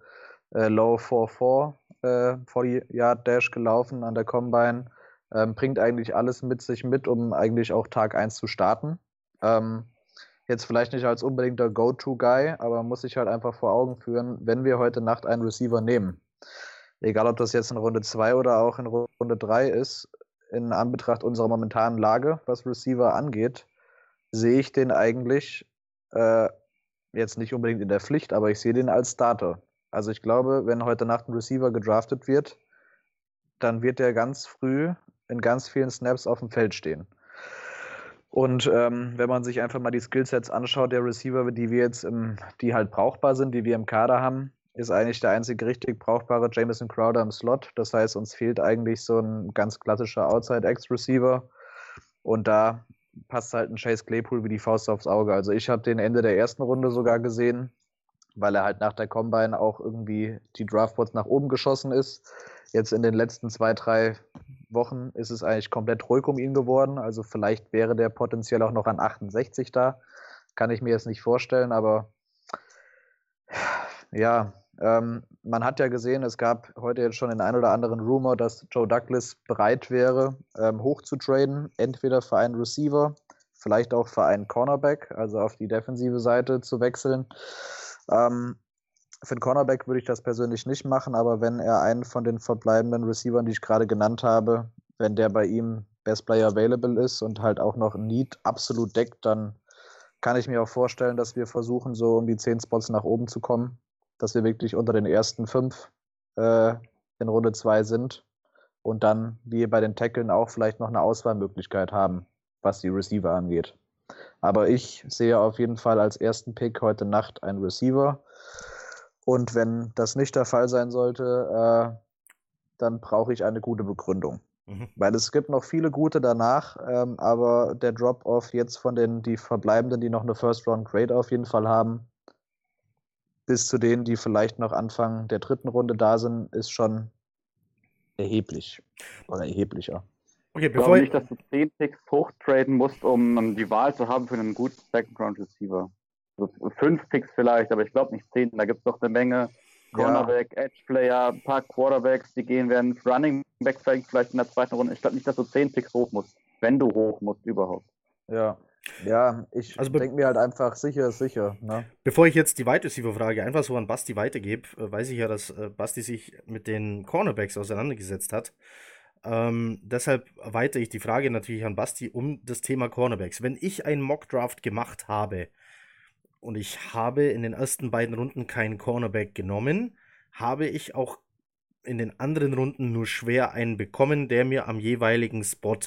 äh, Low 4-4 äh, 40 Yard Dash gelaufen an der Combine. Ähm, bringt eigentlich alles mit sich mit, um eigentlich auch Tag 1 zu starten. Ähm, jetzt vielleicht nicht als unbedingter Go-To-Guy, aber muss sich halt einfach vor Augen führen, wenn wir heute Nacht einen Receiver nehmen, egal ob das jetzt in Runde 2 oder auch in Runde 3 ist, in Anbetracht unserer momentanen Lage, was Receiver angeht, sehe ich den eigentlich äh, jetzt nicht unbedingt in der Pflicht, aber ich sehe den als Starter. Also ich glaube, wenn heute Nacht ein Receiver gedraftet wird, dann wird der ganz früh in ganz vielen Snaps auf dem Feld stehen. Und ähm, wenn man sich einfach mal die Skillsets anschaut, der Receiver, die wir jetzt, im, die halt brauchbar sind, die wir im Kader haben, ist eigentlich der einzige richtig brauchbare Jameson Crowder im Slot. Das heißt, uns fehlt eigentlich so ein ganz klassischer Outside-X-Receiver. Und da passt halt ein Chase Claypool wie die Faust aufs Auge. Also ich habe den Ende der ersten Runde sogar gesehen, weil er halt nach der Combine auch irgendwie die Draftboards nach oben geschossen ist. Jetzt in den letzten zwei, drei Wochen ist es eigentlich komplett ruhig um ihn geworden. Also vielleicht wäre der potenziell auch noch an 68 da. Kann ich mir jetzt nicht vorstellen, aber ja, ähm, man hat ja gesehen, es gab heute jetzt schon den ein oder anderen Rumor, dass Joe Douglas bereit wäre, ähm, hoch zu traden, entweder für einen Receiver, vielleicht auch für einen Cornerback, also auf die defensive Seite zu wechseln. Ähm, für den Cornerback würde ich das persönlich nicht machen, aber wenn er einen von den verbleibenden Receivern, die ich gerade genannt habe, wenn der bei ihm Best Player Available ist und halt auch noch Need absolut deckt, dann kann ich mir auch vorstellen, dass wir versuchen, so um die 10 Spots nach oben zu kommen, dass wir wirklich unter den ersten fünf äh, in Runde 2 sind und dann, wie bei den Tackeln, auch vielleicht noch eine Auswahlmöglichkeit haben, was die Receiver angeht. Aber ich sehe auf jeden Fall als ersten Pick heute Nacht einen Receiver. Und wenn das nicht der Fall sein sollte, äh, dann brauche ich eine gute Begründung. Mhm. Weil es gibt noch viele gute danach, ähm, aber der Drop-Off jetzt von den die Verbleibenden, die noch eine First-Round-Grade auf jeden Fall haben, bis zu denen, die vielleicht noch Anfang der dritten Runde da sind, ist schon erheblich. Oder erheblicher. Okay, ich glaube nicht, dass du 10 Picks hochtraden musst, um die Wahl zu haben für einen guten Second-Round-Receiver. Also fünf Picks vielleicht, aber ich glaube nicht zehn. Da gibt es doch eine Menge Cornerback, ja. Edge-Player, ein paar Quarterbacks, die gehen werden. Running Back vielleicht in der zweiten Runde. Ich glaube nicht, dass du zehn Picks hoch musst, wenn du hoch musst überhaupt. Ja, ja, ich also denke mir halt einfach, sicher ist sicher. Ne? Bevor ich jetzt die Wide Receiver-Frage einfach so an Basti weitergebe, äh, weiß ich ja, dass äh, Basti sich mit den Cornerbacks auseinandergesetzt hat. Ähm, deshalb erweitere ich die Frage natürlich an Basti um das Thema Cornerbacks. Wenn ich einen Mock-Draft gemacht habe und ich habe in den ersten beiden Runden keinen Cornerback genommen, habe ich auch in den anderen Runden nur schwer einen bekommen, der mir am jeweiligen Spot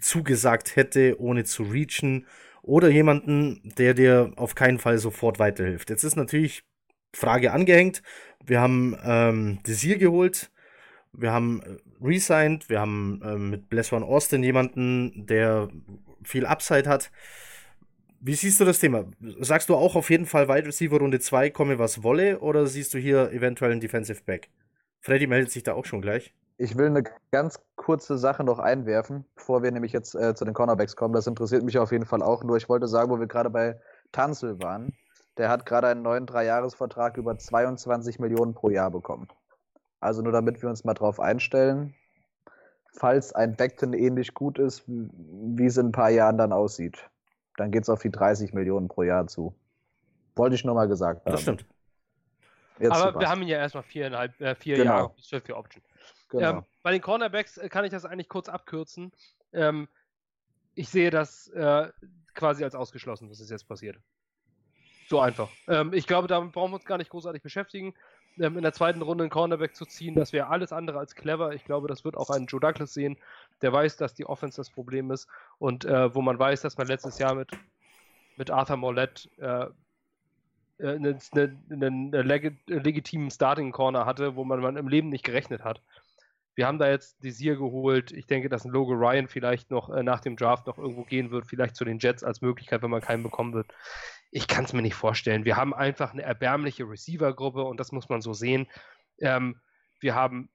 zugesagt hätte, ohne zu reachen. Oder jemanden, der dir auf keinen Fall sofort weiterhilft. Jetzt ist natürlich Frage angehängt. Wir haben ähm, Desir geholt. Wir haben äh, resigned. Wir haben äh, mit Bless One Austin jemanden, der viel Upside hat. Wie siehst du das Thema? Sagst du auch auf jeden Fall Wide Receiver Runde 2 komme was wolle oder siehst du hier eventuell einen Defensive Back? Freddy meldet sich da auch schon gleich. Ich will eine ganz kurze Sache noch einwerfen, bevor wir nämlich jetzt äh, zu den Cornerbacks kommen. Das interessiert mich auf jeden Fall auch. Nur ich wollte sagen, wo wir gerade bei Tanzel waren. Der hat gerade einen neuen Dreijahresvertrag über 22 Millionen pro Jahr bekommen. Also nur damit wir uns mal drauf einstellen, falls ein Beckton ähnlich gut ist, wie es in ein paar Jahren dann aussieht. Dann geht es auf die 30 Millionen pro Jahr zu. Wollte ich nur mal gesagt haben. Das stimmt. Jetzt Aber wir haben ihn ja erstmal viereinhalb, äh, vier genau. Jahre bis für Option. Genau. Ähm, bei den Cornerbacks äh, kann ich das eigentlich kurz abkürzen. Ähm, ich sehe das äh, quasi als ausgeschlossen, dass es jetzt passiert. So einfach. Ähm, ich glaube, damit brauchen wir uns gar nicht großartig beschäftigen. Ähm, in der zweiten Runde einen Cornerback zu ziehen, das wäre alles andere als clever. Ich glaube, das wird auch ein Joe Douglas sehen, der weiß, dass die Offense das Problem ist und äh, wo man weiß, dass man letztes Jahr mit, mit Arthur Mollett äh, einen, einen, einen legitimen Starting Corner hatte, wo man, man im Leben nicht gerechnet hat. Wir haben da jetzt Desir geholt. Ich denke, dass ein Logo Ryan vielleicht noch äh, nach dem Draft noch irgendwo gehen wird, vielleicht zu den Jets als Möglichkeit, wenn man keinen bekommen wird. Ich kann es mir nicht vorstellen. Wir haben einfach eine erbärmliche Receiver-Gruppe und das muss man so sehen. Ähm, wir haben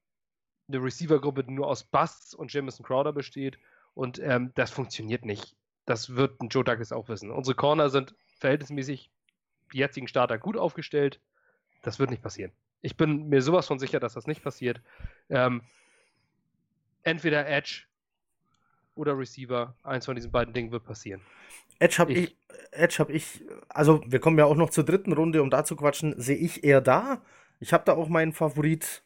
eine Receiver-Gruppe, die nur aus Busts und Jamison Crowder besteht und ähm, das funktioniert nicht. Das wird ein Joe Douglas auch wissen. Unsere Corner sind verhältnismäßig die jetzigen Starter gut aufgestellt. Das wird nicht passieren. Ich bin mir sowas von sicher, dass das nicht passiert. Ähm, entweder Edge oder Receiver. Eins von diesen beiden Dingen wird passieren. Edge habe ich, ich, hab ich, also wir kommen ja auch noch zur dritten Runde, um da zu quatschen, sehe ich eher da. Ich habe da auch meinen Favorit.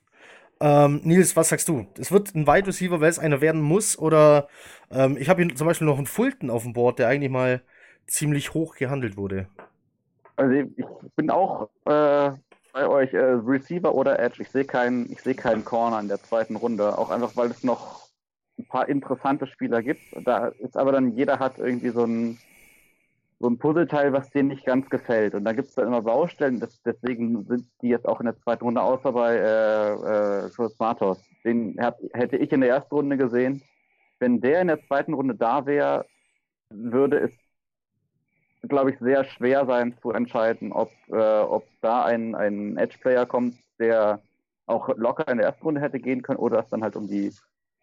Ähm, Nils, was sagst du? Es wird ein Wide Receiver, weil es einer werden muss, oder ähm, ich habe hier zum Beispiel noch einen Fulton auf dem Board, der eigentlich mal ziemlich hoch gehandelt wurde. Also ich bin auch äh, bei euch äh, Receiver oder Edge. Ich sehe keinen, ich sehe keinen Corner in der zweiten Runde, auch einfach weil es noch ein paar interessante Spieler gibt. Da ist aber dann jeder hat irgendwie so ein so ein Puzzleteil, was dir nicht ganz gefällt. Und da gibt es dann immer Baustellen, das, deswegen sind die jetzt auch in der zweiten Runde, außer bei äh, äh, Matos. Den hab, hätte ich in der ersten Runde gesehen. Wenn der in der zweiten Runde da wäre, würde es glaube ich, sehr schwer sein zu entscheiden, ob, äh, ob da ein, ein Edge-Player kommt, der auch locker in der ersten Runde hätte gehen können oder es dann halt um die,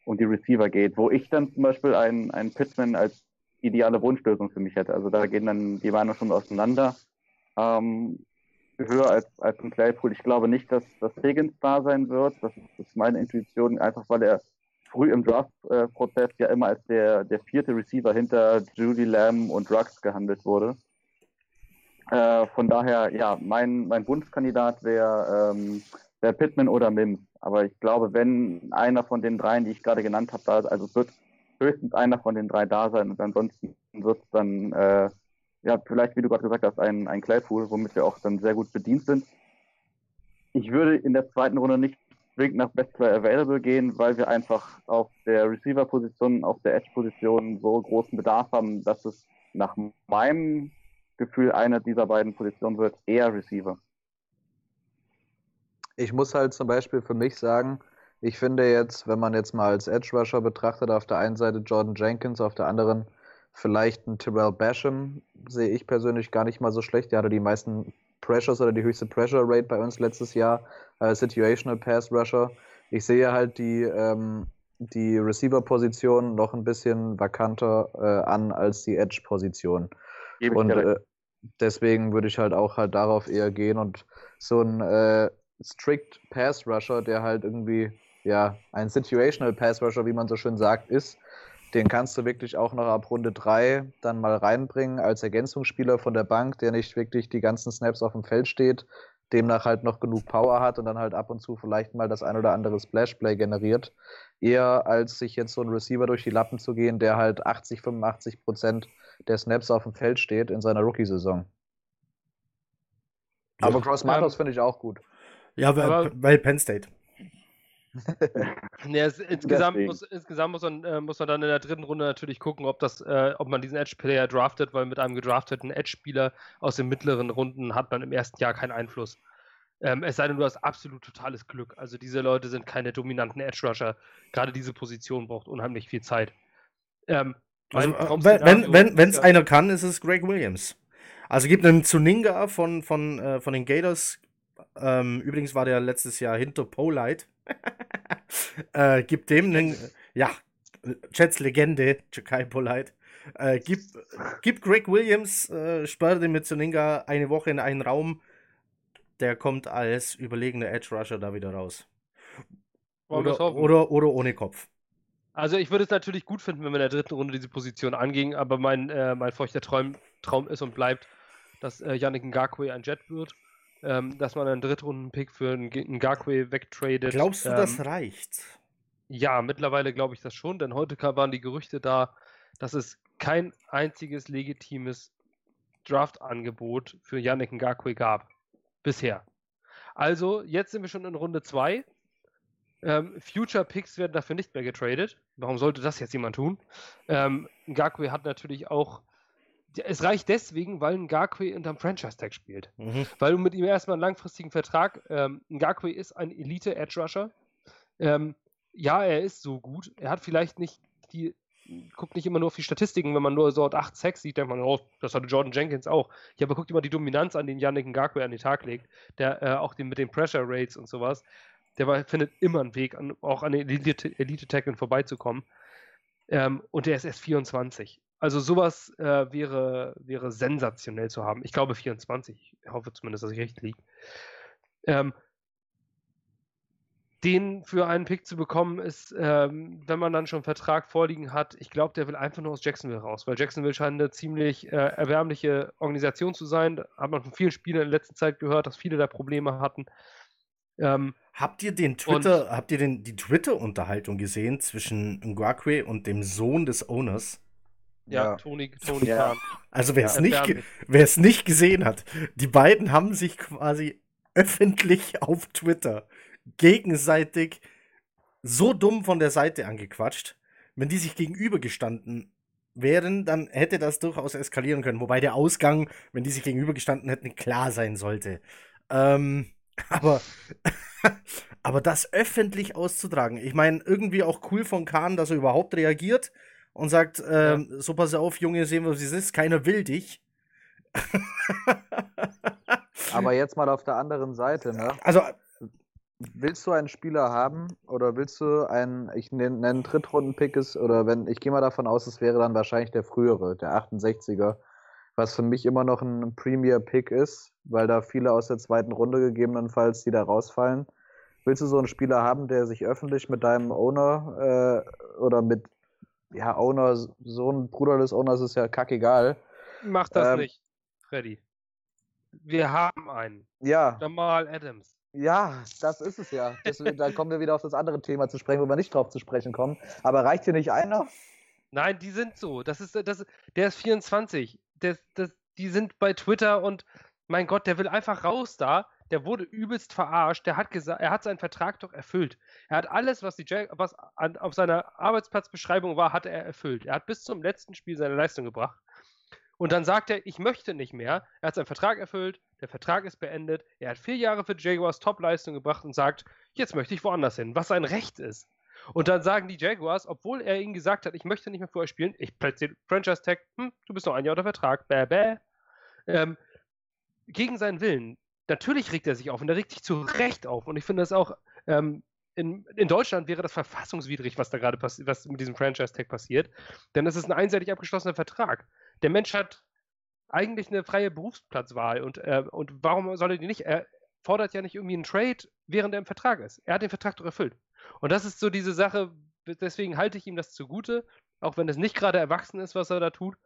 um die Receiver geht, wo ich dann zum Beispiel einen, einen Pittman als ideale Wunschlösung für mich hätte. Also da gehen dann die Meinungen schon auseinander. Ähm, höher als, als ein Claypool. Ich glaube nicht, dass, dass Higgins da sein wird. Das ist, das ist meine Intuition, einfach weil er früh im Draft-Prozess ja immer als der, der vierte Receiver hinter Judy Lamb und Rux gehandelt wurde. Äh, von daher, ja, mein, mein Wunschkandidat wäre ähm, wär Pittman oder Mims. Aber ich glaube, wenn einer von den dreien, die ich gerade genannt habe, da, also es wird höchstens einer von den drei da sein und ansonsten wird es dann, äh, ja, vielleicht, wie du gerade gesagt hast, ein, ein Claypool, womit wir auch dann sehr gut bedient sind. Ich würde in der zweiten Runde nicht zwingend nach Best Player Available gehen, weil wir einfach auf der Receiver-Position, auf der Edge-Position so großen Bedarf haben, dass es nach meinem Gefühl eine dieser beiden Positionen wird, eher Receiver. Ich muss halt zum Beispiel für mich sagen, ich finde jetzt, wenn man jetzt mal als Edge Rusher betrachtet, auf der einen Seite Jordan Jenkins, auf der anderen vielleicht ein Terrell Basham, sehe ich persönlich gar nicht mal so schlecht. Der hatte die meisten Pressures oder die höchste Pressure Rate bei uns letztes Jahr, äh, Situational Pass Rusher. Ich sehe halt die, ähm, die Receiver-Position noch ein bisschen vakanter äh, an als die Edge-Position. Und äh, deswegen würde ich halt auch halt darauf eher gehen und so ein äh, strict Pass Rusher, der halt irgendwie ja ein Situational Pass Rusher, wie man so schön sagt, ist, den kannst du wirklich auch noch ab Runde 3 dann mal reinbringen als Ergänzungsspieler von der Bank, der nicht wirklich die ganzen Snaps auf dem Feld steht, demnach halt noch genug Power hat und dann halt ab und zu vielleicht mal das ein oder andere Splashplay generiert. Eher als sich jetzt so ein Receiver durch die Lappen zu gehen, der halt 80, 85 Prozent der Snaps auf dem Feld steht in seiner Rookie-Saison. Aber Cross Matos ähm, finde ich auch gut. Ja, weil, weil Penn State. Ja, es, insgesamt, muss, insgesamt muss, man, äh, muss man dann in der dritten Runde natürlich gucken, ob, das, äh, ob man diesen Edge-Player draftet, weil mit einem gedrafteten Edge-Spieler aus den mittleren Runden hat man im ersten Jahr keinen Einfluss. Ähm, es sei denn, du hast absolut totales Glück. Also diese Leute sind keine dominanten Edge-Rusher. Gerade diese Position braucht unheimlich viel Zeit. Ähm, also, äh, wenn wenn wenn es einer kann, ist es Greg Williams. Also gibt einen Zuninga von, von, äh, von den Gators. Ähm, übrigens war der letztes Jahr hinter Polite äh, gib dem einen, ja, Jets Legende, Jakai Polite. Äh, gib, gib Greg Williams, äh, sperre den mit Soninga eine Woche in einen Raum. Der kommt als überlegener Edge Rusher da wieder raus. Oder, oder, oder ohne Kopf. Also ich würde es natürlich gut finden, wenn wir in der dritten Runde diese Position angingen, aber mein, äh, mein feuchter Traum, Traum ist und bleibt, dass äh, Yannick Ngakwe ein Jet wird ähm, dass man einen Drittrunden-Pick für einen, Garquay wegtradet. Glaubst du, ähm, das reicht? Ja, mittlerweile glaube ich das schon, denn heute waren die Gerüchte da, dass es kein einziges legitimes Draft-Angebot für Yannick Ngakwe gab. Bisher. Also, jetzt sind wir schon in Runde 2. Ähm, Future Picks werden dafür nicht mehr getradet. Warum sollte das jetzt jemand tun? Ähm, Ngakwe hat natürlich auch es reicht deswegen, weil ein Ngakwe unterm Franchise-Tag spielt. Mhm. Weil du mit ihm erstmal einen langfristigen Vertrag, ähm, Ngakwe ist ein Elite-Edge-Rusher. Ähm, ja, er ist so gut. Er hat vielleicht nicht die, guckt nicht immer nur auf die Statistiken, wenn man nur so 8 Sex sieht, denkt man, oh, das hatte Jordan Jenkins auch. Ja, aber guckt immer die Dominanz an, den Yannick Ngakwe an den Tag legt, der äh, auch den, mit den Pressure Rates und sowas, der war, findet immer einen Weg, an, auch an den Elite-Tackeln vorbeizukommen. Ähm, und der ist erst 24. Also sowas äh, wäre, wäre sensationell zu haben. Ich glaube 24. Ich hoffe zumindest, dass ich recht liege. Ähm, den für einen Pick zu bekommen, ist, ähm, wenn man dann schon einen Vertrag vorliegen hat, ich glaube, der will einfach nur aus Jacksonville raus, weil Jacksonville scheint eine ziemlich äh, erbärmliche Organisation zu sein. Da hat man von vielen Spielern in der letzten Zeit gehört, dass viele da Probleme hatten. Ähm, habt ihr den Twitter, habt ihr den, die Twitter-Unterhaltung gesehen zwischen Ngakwe und dem Sohn des Owners? Ja, ja. Toni, Toni ja. Kahn. Also wer es nicht, nicht gesehen hat, die beiden haben sich quasi öffentlich auf Twitter gegenseitig so dumm von der Seite angequatscht. Wenn die sich gegenübergestanden wären, dann hätte das durchaus eskalieren können. Wobei der Ausgang, wenn die sich gegenübergestanden hätten, klar sein sollte. Ähm, aber, aber das öffentlich auszutragen, ich meine, irgendwie auch cool von Kahn, dass er überhaupt reagiert und sagt, ähm, ja. so pass auf, Junge, sehen wir, wie es ist, keiner will dich. Aber jetzt mal auf der anderen Seite, ne? Also willst du einen Spieler haben oder willst du einen, ich nenne einen Drittrunden-Pick ist, oder wenn, ich gehe mal davon aus, es wäre dann wahrscheinlich der frühere, der 68er, was für mich immer noch ein Premier-Pick ist, weil da viele aus der zweiten Runde gegebenenfalls, die da rausfallen. Willst du so einen Spieler haben, der sich öffentlich mit deinem Owner äh, oder mit ja, Owner, Sohn, Bruder des Owners ist ja kackegal. Mach das ähm, nicht, Freddy. Wir haben einen. Ja. Jamal Adams. Ja, das ist es ja. Das, da kommen wir wieder auf das andere Thema zu sprechen, wo wir nicht drauf zu sprechen kommen. Aber reicht hier nicht einer? Nein, die sind so. Das ist, das, der ist 24. Das, das, die sind bei Twitter und mein Gott, der will einfach raus da der wurde übelst verarscht. Der hat gesagt, er hat seinen Vertrag doch erfüllt. Er hat alles, was, die Jag was an, auf seiner Arbeitsplatzbeschreibung war, hat er erfüllt. Er hat bis zum letzten Spiel seine Leistung gebracht. Und dann sagt er, ich möchte nicht mehr. Er hat seinen Vertrag erfüllt, der Vertrag ist beendet. Er hat vier Jahre für Jaguars Top-Leistung gebracht und sagt, jetzt möchte ich woanders hin, was sein Recht ist. Und dann sagen die Jaguars, obwohl er ihnen gesagt hat, ich möchte nicht mehr für euch spielen, ich platziere Franchise Tag, hm, du bist noch ein Jahr unter Vertrag, bäh, bäh. Ähm, gegen seinen Willen. Natürlich regt er sich auf und er regt sich zu Recht auf. Und ich finde das auch, ähm, in, in, Deutschland wäre das verfassungswidrig, was da gerade passiert, was mit diesem Franchise-Tag passiert. Denn es ist ein einseitig abgeschlossener Vertrag. Der Mensch hat eigentlich eine freie Berufsplatzwahl und, äh, und warum soll er die nicht? Er fordert ja nicht irgendwie einen Trade, während er im Vertrag ist. Er hat den Vertrag doch erfüllt. Und das ist so diese Sache, deswegen halte ich ihm das zugute, auch wenn es nicht gerade erwachsen ist, was er da tut,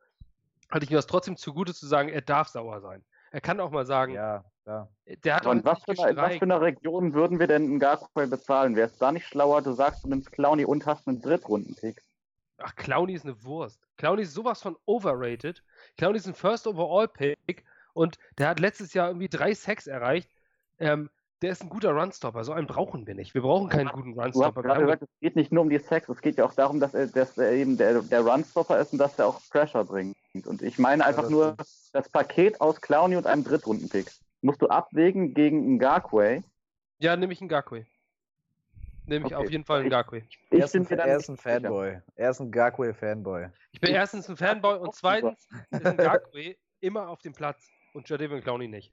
halte ich ihm das trotzdem zugute zu sagen, er darf sauer sein. Er kann auch mal sagen, ja, ja. Der hat und was für, eine, was für, eine, Region würden wir denn einen Garquay bezahlen? Wäre es da nicht schlauer, du sagst, du nimmst Clowny und hast einen Drittrunden-Pick? Ach, Clowny ist eine Wurst. Clowny ist sowas von overrated. Clowny ist ein First Overall Pick und der hat letztes Jahr irgendwie drei Sacks erreicht. Ähm, der ist ein guter Runstopper. So einen brauchen wir nicht. Wir brauchen keinen guten Runstopper. Du hast gesagt, es geht nicht nur um die Sacks, es geht ja auch darum, dass er, dass er eben der, der Runstopper ist und dass er auch Pressure bringt. Und ich meine einfach ja, das nur das Paket aus Clowny und einem Drittrunden-Pick. Musst du abwägen gegen einen Garquay? Ja, nehme ich einen Garquay. Nehme ich okay. auf jeden Fall einen Garquay. Ich, ich bin er ist ein Fanboy. Er ist ein Garquay-Fanboy. Ich bin erstens ein Fanboy und zweitens ist ein Garquay immer auf dem Platz und Jadavion Clowney nicht.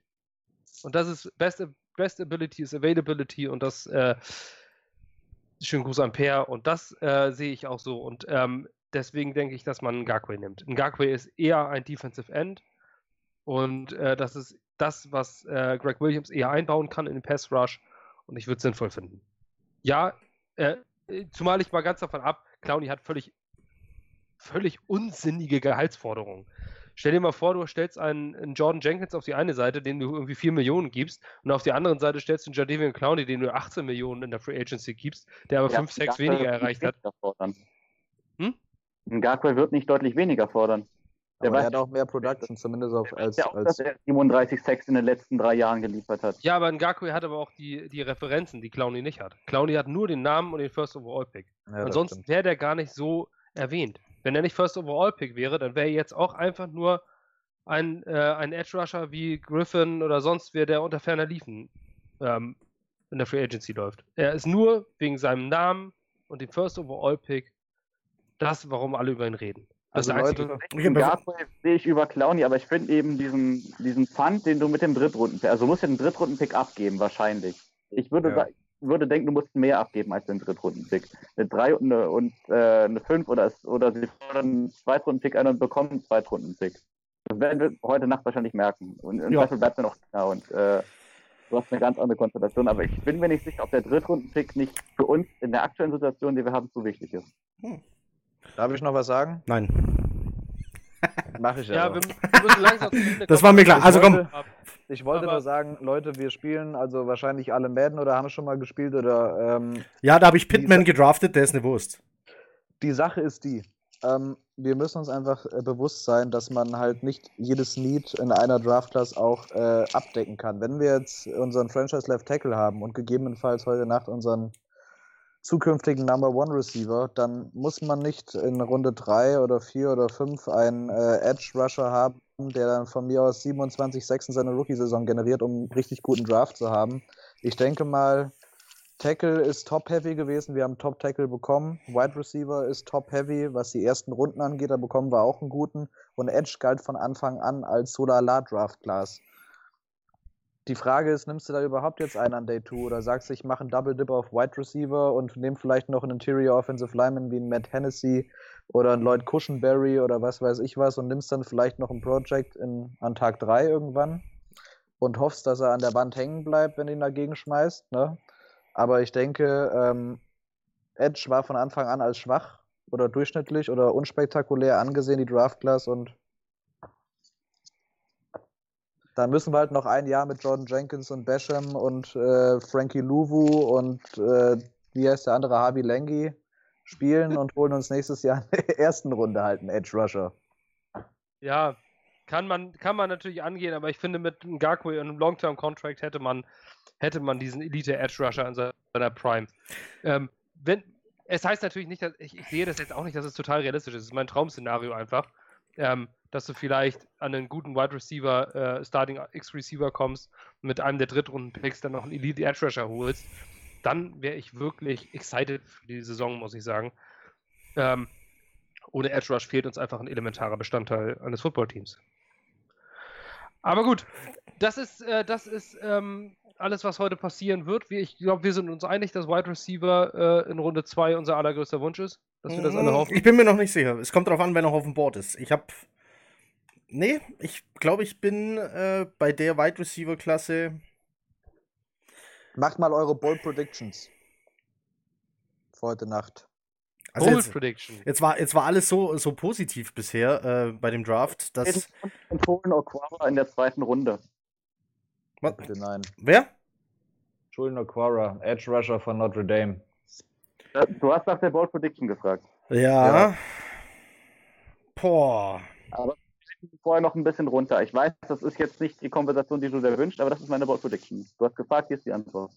Und das ist Best, Best Ability ist Availability und das äh, schönen Gruß an Per und das äh, sehe ich auch so und ähm, deswegen denke ich, dass man einen Garquay nimmt. Ein Garquay ist eher ein Defensive End und äh, das ist das, was äh, Greg Williams eher einbauen kann in den Pass Rush und ich würde es sinnvoll finden. Ja, äh, zumal ich mal ganz davon ab, Clowny hat völlig, völlig unsinnige Gehaltsforderungen. Stell dir mal vor, du stellst einen, einen, Jordan Jenkins auf die eine Seite, den du irgendwie 4 Millionen gibst, und auf die andere Seite stellst du einen Jadavian Clowney, den du 18 Millionen in der Free Agency gibst, der aber 5, ja, 6 weniger erreicht hat. Hm? Ein Garquay wird nicht deutlich weniger fordern. Der aber er hat auch mehr Production, zumindest auf, als, ja auch, als. Dass er 37 Sex in den letzten drei Jahren geliefert hat. Ja, aber Ngakwe hat aber auch die, die Referenzen, die Clowny nicht hat. Clowny hat nur den Namen und den First Overall Pick. Ja, Ansonsten wäre der gar nicht so erwähnt. Wenn er nicht First Overall Pick wäre, dann wäre er jetzt auch einfach nur ein, äh, ein Edge Rusher wie Griffin oder sonst wer, der unter ferner Liefen ähm, in der Free Agency läuft. Er ist nur wegen seinem Namen und dem First Overall Pick das, warum alle über ihn reden. Also Leute, Garfield sehe ich über Clowny, aber ich finde eben diesen, diesen Pfand, den du mit dem Drittrunden, also du musst ja den Drittrunden-Pick abgeben, wahrscheinlich. Ich würde, ja. würde denken, du musst mehr abgeben als den Drittrunden-Pick. Eine 3 und eine, und, äh, eine 5 oder, oder sie fordern einen Zweitrunden-Pick ein und bekommen einen Zweitrunden-Pick. Das werden wir heute Nacht wahrscheinlich merken. Und im ja. Zweifel bleibt er noch da und äh, du hast eine ganz andere Konstellation. Aber ich bin mir nicht sicher, ob der Drittrunden-Pick nicht für uns in der aktuellen Situation, die wir haben, zu wichtig ist. Hm. Darf ich noch was sagen? Nein. Mach ich ja. Ja, wir, wir, müssen langsam Das war mir klar. Also komm. Ich wollte nur sagen, Leute, wir spielen also wahrscheinlich alle Madden oder haben schon mal gespielt oder. Ähm, ja, da habe ich Pitman gedraftet, der ist eine Wurst. Die Sache ist die. Ähm, wir müssen uns einfach äh, bewusst sein, dass man halt nicht jedes Need in einer Draft-Class auch äh, abdecken kann. Wenn wir jetzt unseren Franchise Left Tackle haben und gegebenenfalls heute Nacht unseren zukünftigen Number One Receiver, dann muss man nicht in Runde 3 oder 4 oder 5 einen äh, Edge Rusher haben, der dann von mir aus 27 6 in seiner Rookie-Saison generiert, um einen richtig guten Draft zu haben. Ich denke mal, Tackle ist top-heavy gewesen. Wir haben Top-Tackle bekommen. Wide Receiver ist top-heavy, was die ersten Runden angeht. Da bekommen wir auch einen guten. Und Edge galt von Anfang an als Solala-Draft-Class. Die Frage ist, nimmst du da überhaupt jetzt einen an Day 2 oder sagst du, ich mache einen Double Dip auf Wide Receiver und nehme vielleicht noch einen Interior Offensive Lineman wie einen Matt Hennessy oder einen Lloyd Cushenberry oder was weiß ich was und nimmst dann vielleicht noch ein Project in, an Tag 3 irgendwann und hoffst, dass er an der Wand hängen bleibt, wenn du ihn dagegen schmeißt. Ne? Aber ich denke, ähm, Edge war von Anfang an als schwach oder durchschnittlich oder unspektakulär angesehen, die Draft Class und da müssen wir halt noch ein Jahr mit Jordan Jenkins und Basham und äh, Frankie Louvu und äh, wie heißt der andere, Harvey Langi spielen und holen uns nächstes Jahr in der ersten Runde halt einen Edge Rusher. Ja, kann man, kann man natürlich angehen, aber ich finde, mit Garquay und einem Long-Term-Contract hätte man, hätte man diesen Elite-Edge-Rusher in seiner Prime. Ähm, wenn, es heißt natürlich nicht, dass ich, ich, sehe das jetzt auch nicht, dass es total realistisch ist. Es ist mein Traum-Szenario einfach. Ähm, dass du vielleicht an einen guten Wide Receiver, äh, Starting X-Receiver kommst, mit einem der Drittrunden-Picks dann noch einen Elite Edge Rusher holst, dann wäre ich wirklich excited für die Saison, muss ich sagen. Ähm, ohne Edge Rush fehlt uns einfach ein elementarer Bestandteil eines Footballteams. Aber gut, Das ist, äh, das ist ähm, alles, was heute passieren wird. Wir, ich glaube, wir sind uns einig, dass Wide Receiver äh, in Runde 2 unser allergrößter Wunsch ist. Dass wir das alle Mm, hoffen. Ich bin mir noch nicht sicher. Es kommt darauf an, wer noch auf dem Board ist. Ich habe. Nee, ich glaube, ich bin äh, bei der Wide Receiver Klasse. Macht mal eure Bold Predictions. Für heute Nacht. Also Bold jetzt, Prediction. jetzt, war, jetzt war alles so, so positiv bisher äh, bei dem Draft, dass. Empfohlen Okwara in der zweiten Runde. Was? Bitte nein. Wer? Julian Okwara, Edge Rusher von Notre Dame. Äh, Du hast nach der Bold Prediction gefragt. Ja. Ja. Boah. Vorher noch ein bisschen runter. Ich weiß, das ist jetzt nicht die Konversation, die du dir wünschst, aber das ist meine Bold Prediction. Du hast gefragt, hier ist die Antwort.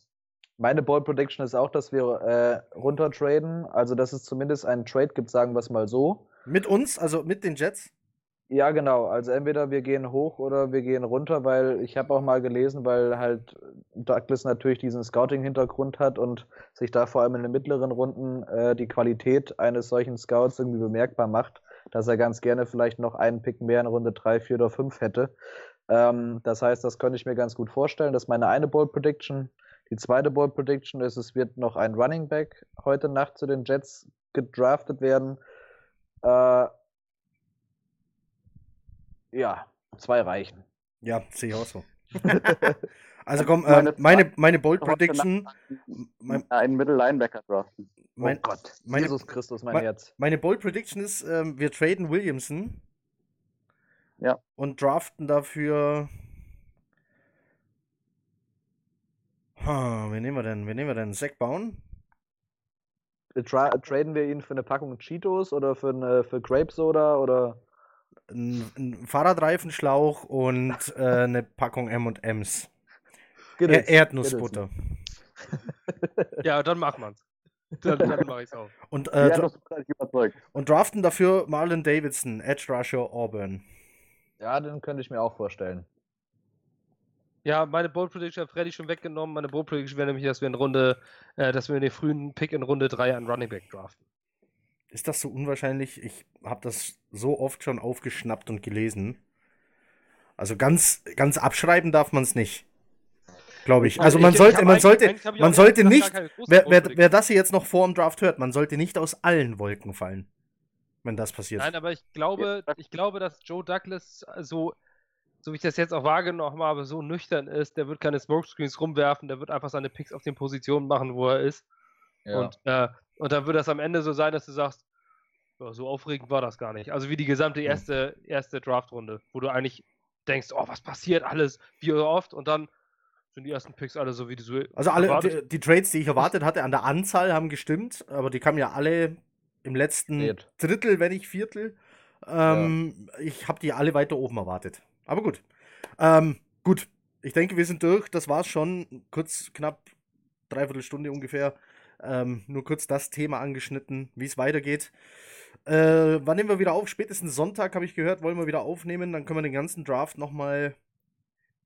Meine Bold Prediction ist auch, dass wir äh, runtertraden. Also, dass es zumindest einen Trade gibt, sagen wir es mal so. Mit uns, also mit den Jets? Ja, genau. Also entweder wir gehen hoch oder wir gehen runter, weil ich habe auch mal gelesen, weil halt Douglas natürlich diesen Scouting-Hintergrund hat und sich da vor allem in den mittleren Runden äh, die Qualität eines solchen Scouts irgendwie bemerkbar macht, dass er ganz gerne vielleicht noch einen Pick mehr in Runde 3, 4 oder 5 hätte. Ähm, das heißt, das könnte ich mir ganz gut vorstellen. Das ist meine eine Bold Prediction. Die zweite Bold Prediction ist, es wird noch ein Running Back heute Nacht zu den Jets gedraftet werden. Äh, ja, zwei reichen. Ja, sehe ich auch so. also komm, äh, Meine meine, meine Bold Prediction. Mein, Einen Middle Linebacker draften. mein, oh Gott, meine- Jesus Christus, mein mein- Herz. meine Bold Prediction ist, ähm, wir traden Williamson. Ja. Und draften dafür. Ha, wen nehmen wir denn? Wen nehmen wir denn? Zack Bauen? Tra traden wir ihn für eine Packung Cheetos oder für eine für Grape Soda oder Ein, ein Fahrradreifenschlauch und äh, eine Packung M&M's. Er Erdnussbutter. Ja, dann macht man's. Dann, dann mach ich's auch. Und, äh, dra und draften dafür Marlon Davidson, Edge Rusher Auburn. Ja, den könnte ich mir auch vorstellen. Ja, meine Bold Prediction hat Freddy schon weggenommen. Meine Bold Prediction wäre nämlich, dass wir in Runde, äh, dass wir in den frühen Pick in Runde 3 einen Running Back draften. Ist das so unwahrscheinlich? Ich habe das so oft schon aufgeschnappt und gelesen. Also ganz, ganz abschreiben darf man es nicht. Glaube ich. Also man ich- ich sollte, hab man sollte, ich man sollte nicht, wer, wer, wer das hier jetzt noch vor dem Draft hört, man sollte nicht aus allen Wolken fallen, wenn das passiert. Nein, aber ich glaube, ich glaube, dass Joe Douglas so, so wie ich das jetzt auch wahrgenommen habe, so nüchtern ist. Der wird keine Smokescreens rumwerfen, der wird einfach seine Picks auf den Positionen machen, wo er ist. Ja. Und, äh, und dann wird das am Ende so sein, dass du sagst, ja, so aufregend war das gar nicht. Also wie die gesamte erste, erste Draftrunde, wo du eigentlich denkst, oh, was passiert alles, wie oft, und dann sind die ersten Picks alle so, wie du so Also alle, die, die Trades, die ich erwartet hatte, an der Anzahl haben gestimmt, aber die kamen ja alle im letzten Spät. Drittel, wenn nicht Viertel. Ähm, Ich habe die alle weiter oben erwartet. Aber gut. Ähm, gut, ich denke, wir sind durch. Das war's schon. Kurz, knapp dreiviertel Stunde ungefähr. Ähm, nur kurz das Thema angeschnitten, wie es weitergeht. Äh, wann nehmen wir wieder auf? Spätestens Sonntag, habe ich gehört, wollen wir wieder aufnehmen. Dann können wir den ganzen Draft nochmal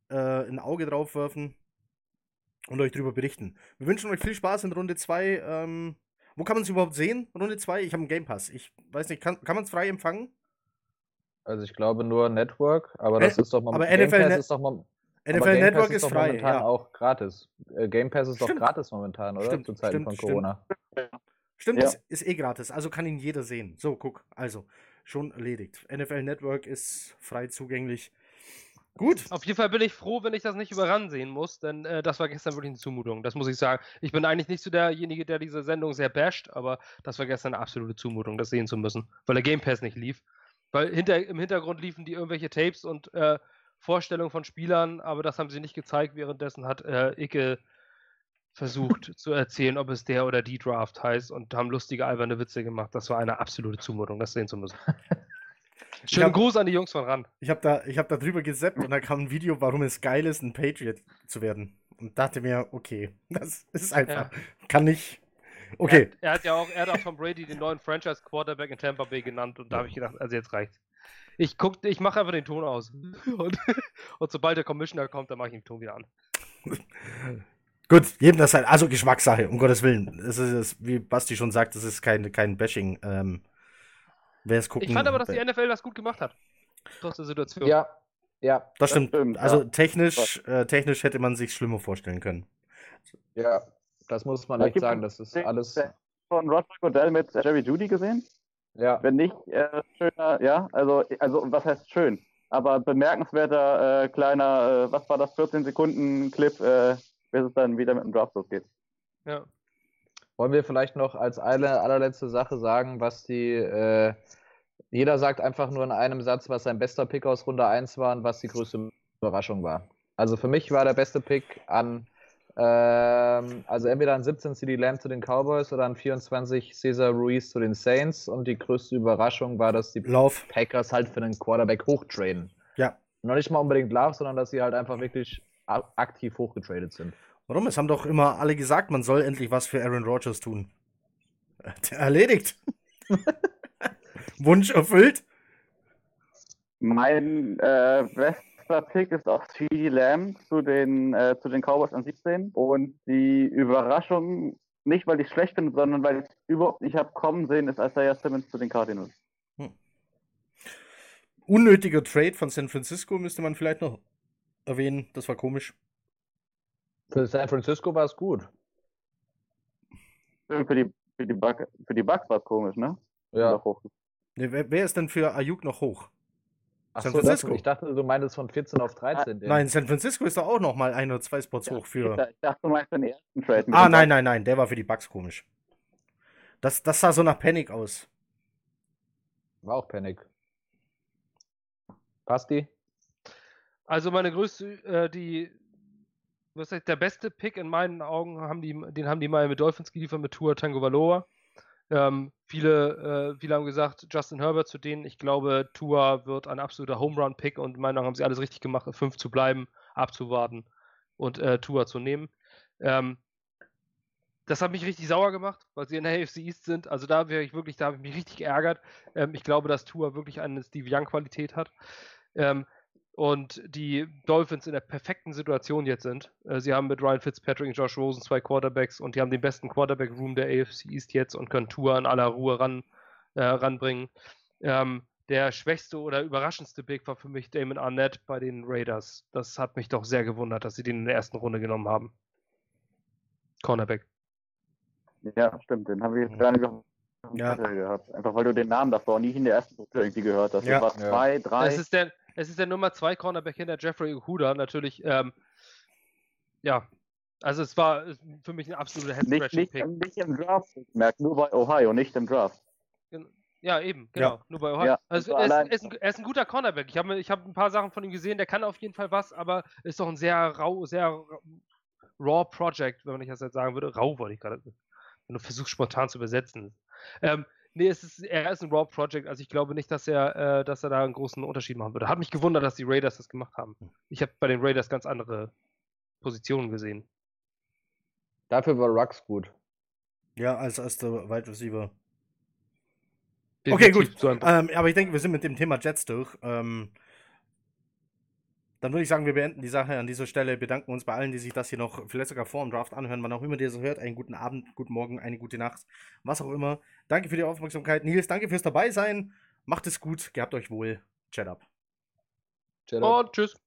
äh, ein Auge drauf werfen und euch drüber berichten. Wir wünschen euch viel Spaß in Runde 2. Ähm, wo kann man es überhaupt sehen? Runde 2? Ich habe einen Game Pass. Ich weiß nicht, kann, kann man es frei empfangen? Also ich glaube nur Network, aber das ist doch mom- aber Game NFL Pass ist doch mom- NFL aber Game Network Pass ist doch frei. momentan Ja. auch gratis. Äh, Game Pass ist Stimmt. doch gratis momentan, oder? Stimmt, Zu Zeiten stimmt, von. Corona. Stimmt, Ja. ist, ist eh gratis. Also kann ihn jeder sehen. So, guck. Also, schon erledigt. NFL Network ist frei zugänglich. Gut. Auf jeden Fall bin ich froh, wenn ich das nicht überran sehen muss, denn äh, das war gestern wirklich eine Zumutung. Das muss ich sagen. Ich bin eigentlich nicht so derjenige, der diese Sendung sehr basht, aber das war gestern eine absolute Zumutung, das sehen zu müssen, weil der Game Pass nicht lief. Weil hinter, im Hintergrund liefen die irgendwelche Tapes und äh, Vorstellungen von Spielern, aber das haben sie nicht gezeigt. Währenddessen hat äh, Icke versucht zu erzählen, ob es der oder die Draft heißt und haben lustige, alberne Witze gemacht. Das war eine absolute Zumutung, das sehen zu müssen. Schönen hab- Gruß an die Jungs von RAN. Ich habe da, ich hab da drüber gesappt und da kam ein Video, warum es geil ist, ein Patriot zu werden. Und dachte mir, okay, das ist einfach. Kann nicht. Okay. Er, er hat ja auch, er hat auch Tom Brady den neuen Franchise Quarterback in Tampa Bay genannt und da habe ich gedacht, also jetzt reicht's. Ich guck, ich mache einfach den Ton aus. Und, und sobald der Commissioner kommt, dann mache ich den Ton wieder an. Gut, jedem das halt. Also Geschmackssache, um Gottes Willen. Es ist, es, wie Basti schon sagt, das ist kein, kein Bashing. Ähm, Wer es gucken Ich fand aber, dass die NFL das gut gemacht hat. Trotz der Situation. Ja, Ja, Das stimmt. stimmt, also ja. technisch, äh, technisch hätte man sich schlimmer vorstellen können. ja, das muss man Da echt sagen. Das ist alles. Von Roger Goodell mit Jerry Judy gesehen? Ja, Wenn nicht, äh, schöner, ja, also, also was heißt schön? Aber bemerkenswerter äh, kleiner, äh, was war das, 14 Sekunden Clip, äh, bis es dann wieder mit dem Draft losgeht. Ja. Wollen wir vielleicht noch als eine allerletzte Sache sagen, was die. Äh, jeder sagt einfach nur in einem Satz, was sein bester Pick aus Runde 1 war und was die größte Überraschung war. Also für mich war der beste Pick an. Ähm, also entweder an 17 CD Lamb zu den Cowboys oder an 24 Cesar Ruiz zu den Saints. Und die größte Überraschung war, dass die Lauf. Packers halt für den Quarterback hochtraden. Ja. Noch nicht mal unbedingt Love, sondern dass sie halt einfach wirklich aktiv hochgetradet sind. Warum? Es haben doch immer alle gesagt, man soll endlich was für Aaron Rodgers tun. Erledigt. Wunsch erfüllt. Mein äh, Pick ist auch CD Lamb zu den, äh, zu den Cowboys an 17. Und die Überraschung, nicht weil ich es schlecht finde, sondern weil ich es überhaupt nicht habe kommen sehen, ist Isaiah Simmons zu den Cardinals. Unnötiger Trade von San Francisco müsste man vielleicht noch erwähnen. Das war komisch. Für San Francisco war es gut. Für die, für die, Buck, für die Bucks war es komisch, ne? Ja. Ne, wer, wer ist denn für Ayuk noch hoch? Ach San so, das, Francisco. ich dachte, du meintest von 14 auf 13. den- Nein, San Francisco ist doch auch noch mal ein oder zwei Spots hoch Ich für. dachte, du meinst den ersten Trade. Ah, nein, nein, nein, der war für die Bucks komisch. Das, das sah so nach Panic aus. War auch Panic. Basti? Also meine größte, äh, die, was heißt, der beste Pick in meinen Augen haben die, den haben die Miami Dolphins geliefert mit Tua Tagovailoa. Ähm, viele, äh, viele haben gesagt, Justin Herbert zu denen. Ich glaube, Tua wird ein absoluter Home Run Pick und in meinen Augen haben sie alles richtig gemacht, auf fünf zu bleiben, abzuwarten und äh, Tua zu nehmen. Ähm, das hat mich richtig sauer gemacht, weil sie in der AFC East sind. Also da wäre ich wirklich, da habe ich mich richtig geärgert. Ähm, ich glaube, dass Tua wirklich eine Steve Young Qualität hat. Ähm, und die Dolphins in der perfekten Situation jetzt sind. Äh, sie haben mit Ryan Fitzpatrick und Josh Rosen zwei Quarterbacks und die haben den besten Quarterback-Room der AFC East jetzt und können Tour in aller Ruhe ran, äh, ranbringen. Ähm, der schwächste oder überraschendste Pick war für mich Damon Arnett bei den Raiders. Das hat mich doch sehr gewundert, dass sie den in der ersten Runde genommen haben. Cornerback. Ja, stimmt, den haben wir jetzt gar nicht auf dem Ja. Gehabt. Einfach weil du den Namen davor nie in der ersten Runde irgendwie gehört hast. Ja. Das war Ja. zwei, drei. Es ist der, es ist der Nummer 2 Cornerback hinter Jeffrey Okuda. Natürlich, ähm, ja. Also es war für mich ein absoluter nicht, nicht, Head-Scratching-Pick. nicht im Draft. Merkt nur bei Ohio, nicht im Draft. Ja, eben, genau. Nur bei Ohio. Ja, also also er, ist, er, ist ein, er ist ein guter Cornerback. Ich habe ich hab ein paar Sachen von ihm gesehen, der kann auf jeden Fall was, aber ist doch ein sehr rau, sehr ra- raw Project, wenn man nicht das jetzt sagen würde. Rau wollte ich gerade. Wenn du versuchst, spontan zu übersetzen. Ähm, nee, es ist, er ist ein raw Project, also ich glaube nicht, dass er, äh, dass er da einen großen Unterschied machen würde. Hat mich gewundert, dass die Raiders das gemacht haben. Ich habe bei den Raiders ganz andere Positionen gesehen. Dafür war Rux gut. Ja, als erster Wide Receiver. Definitiv Okay, gut. Ähm, aber ich denke, wir sind mit dem Thema Jets durch. Ähm, dann würde ich sagen, wir beenden die Sache an dieser Stelle. Bedanken uns bei allen, die sich das hier noch vielleicht sogar vor dem Draft anhören, wann auch immer ihr das hört. Einen guten Abend, guten Morgen, eine gute Nacht, was auch immer. Danke für die Aufmerksamkeit. Nils, danke fürs Dabeisein. Macht es gut, gehabt euch wohl. Chat up. Ciao. und tschüss.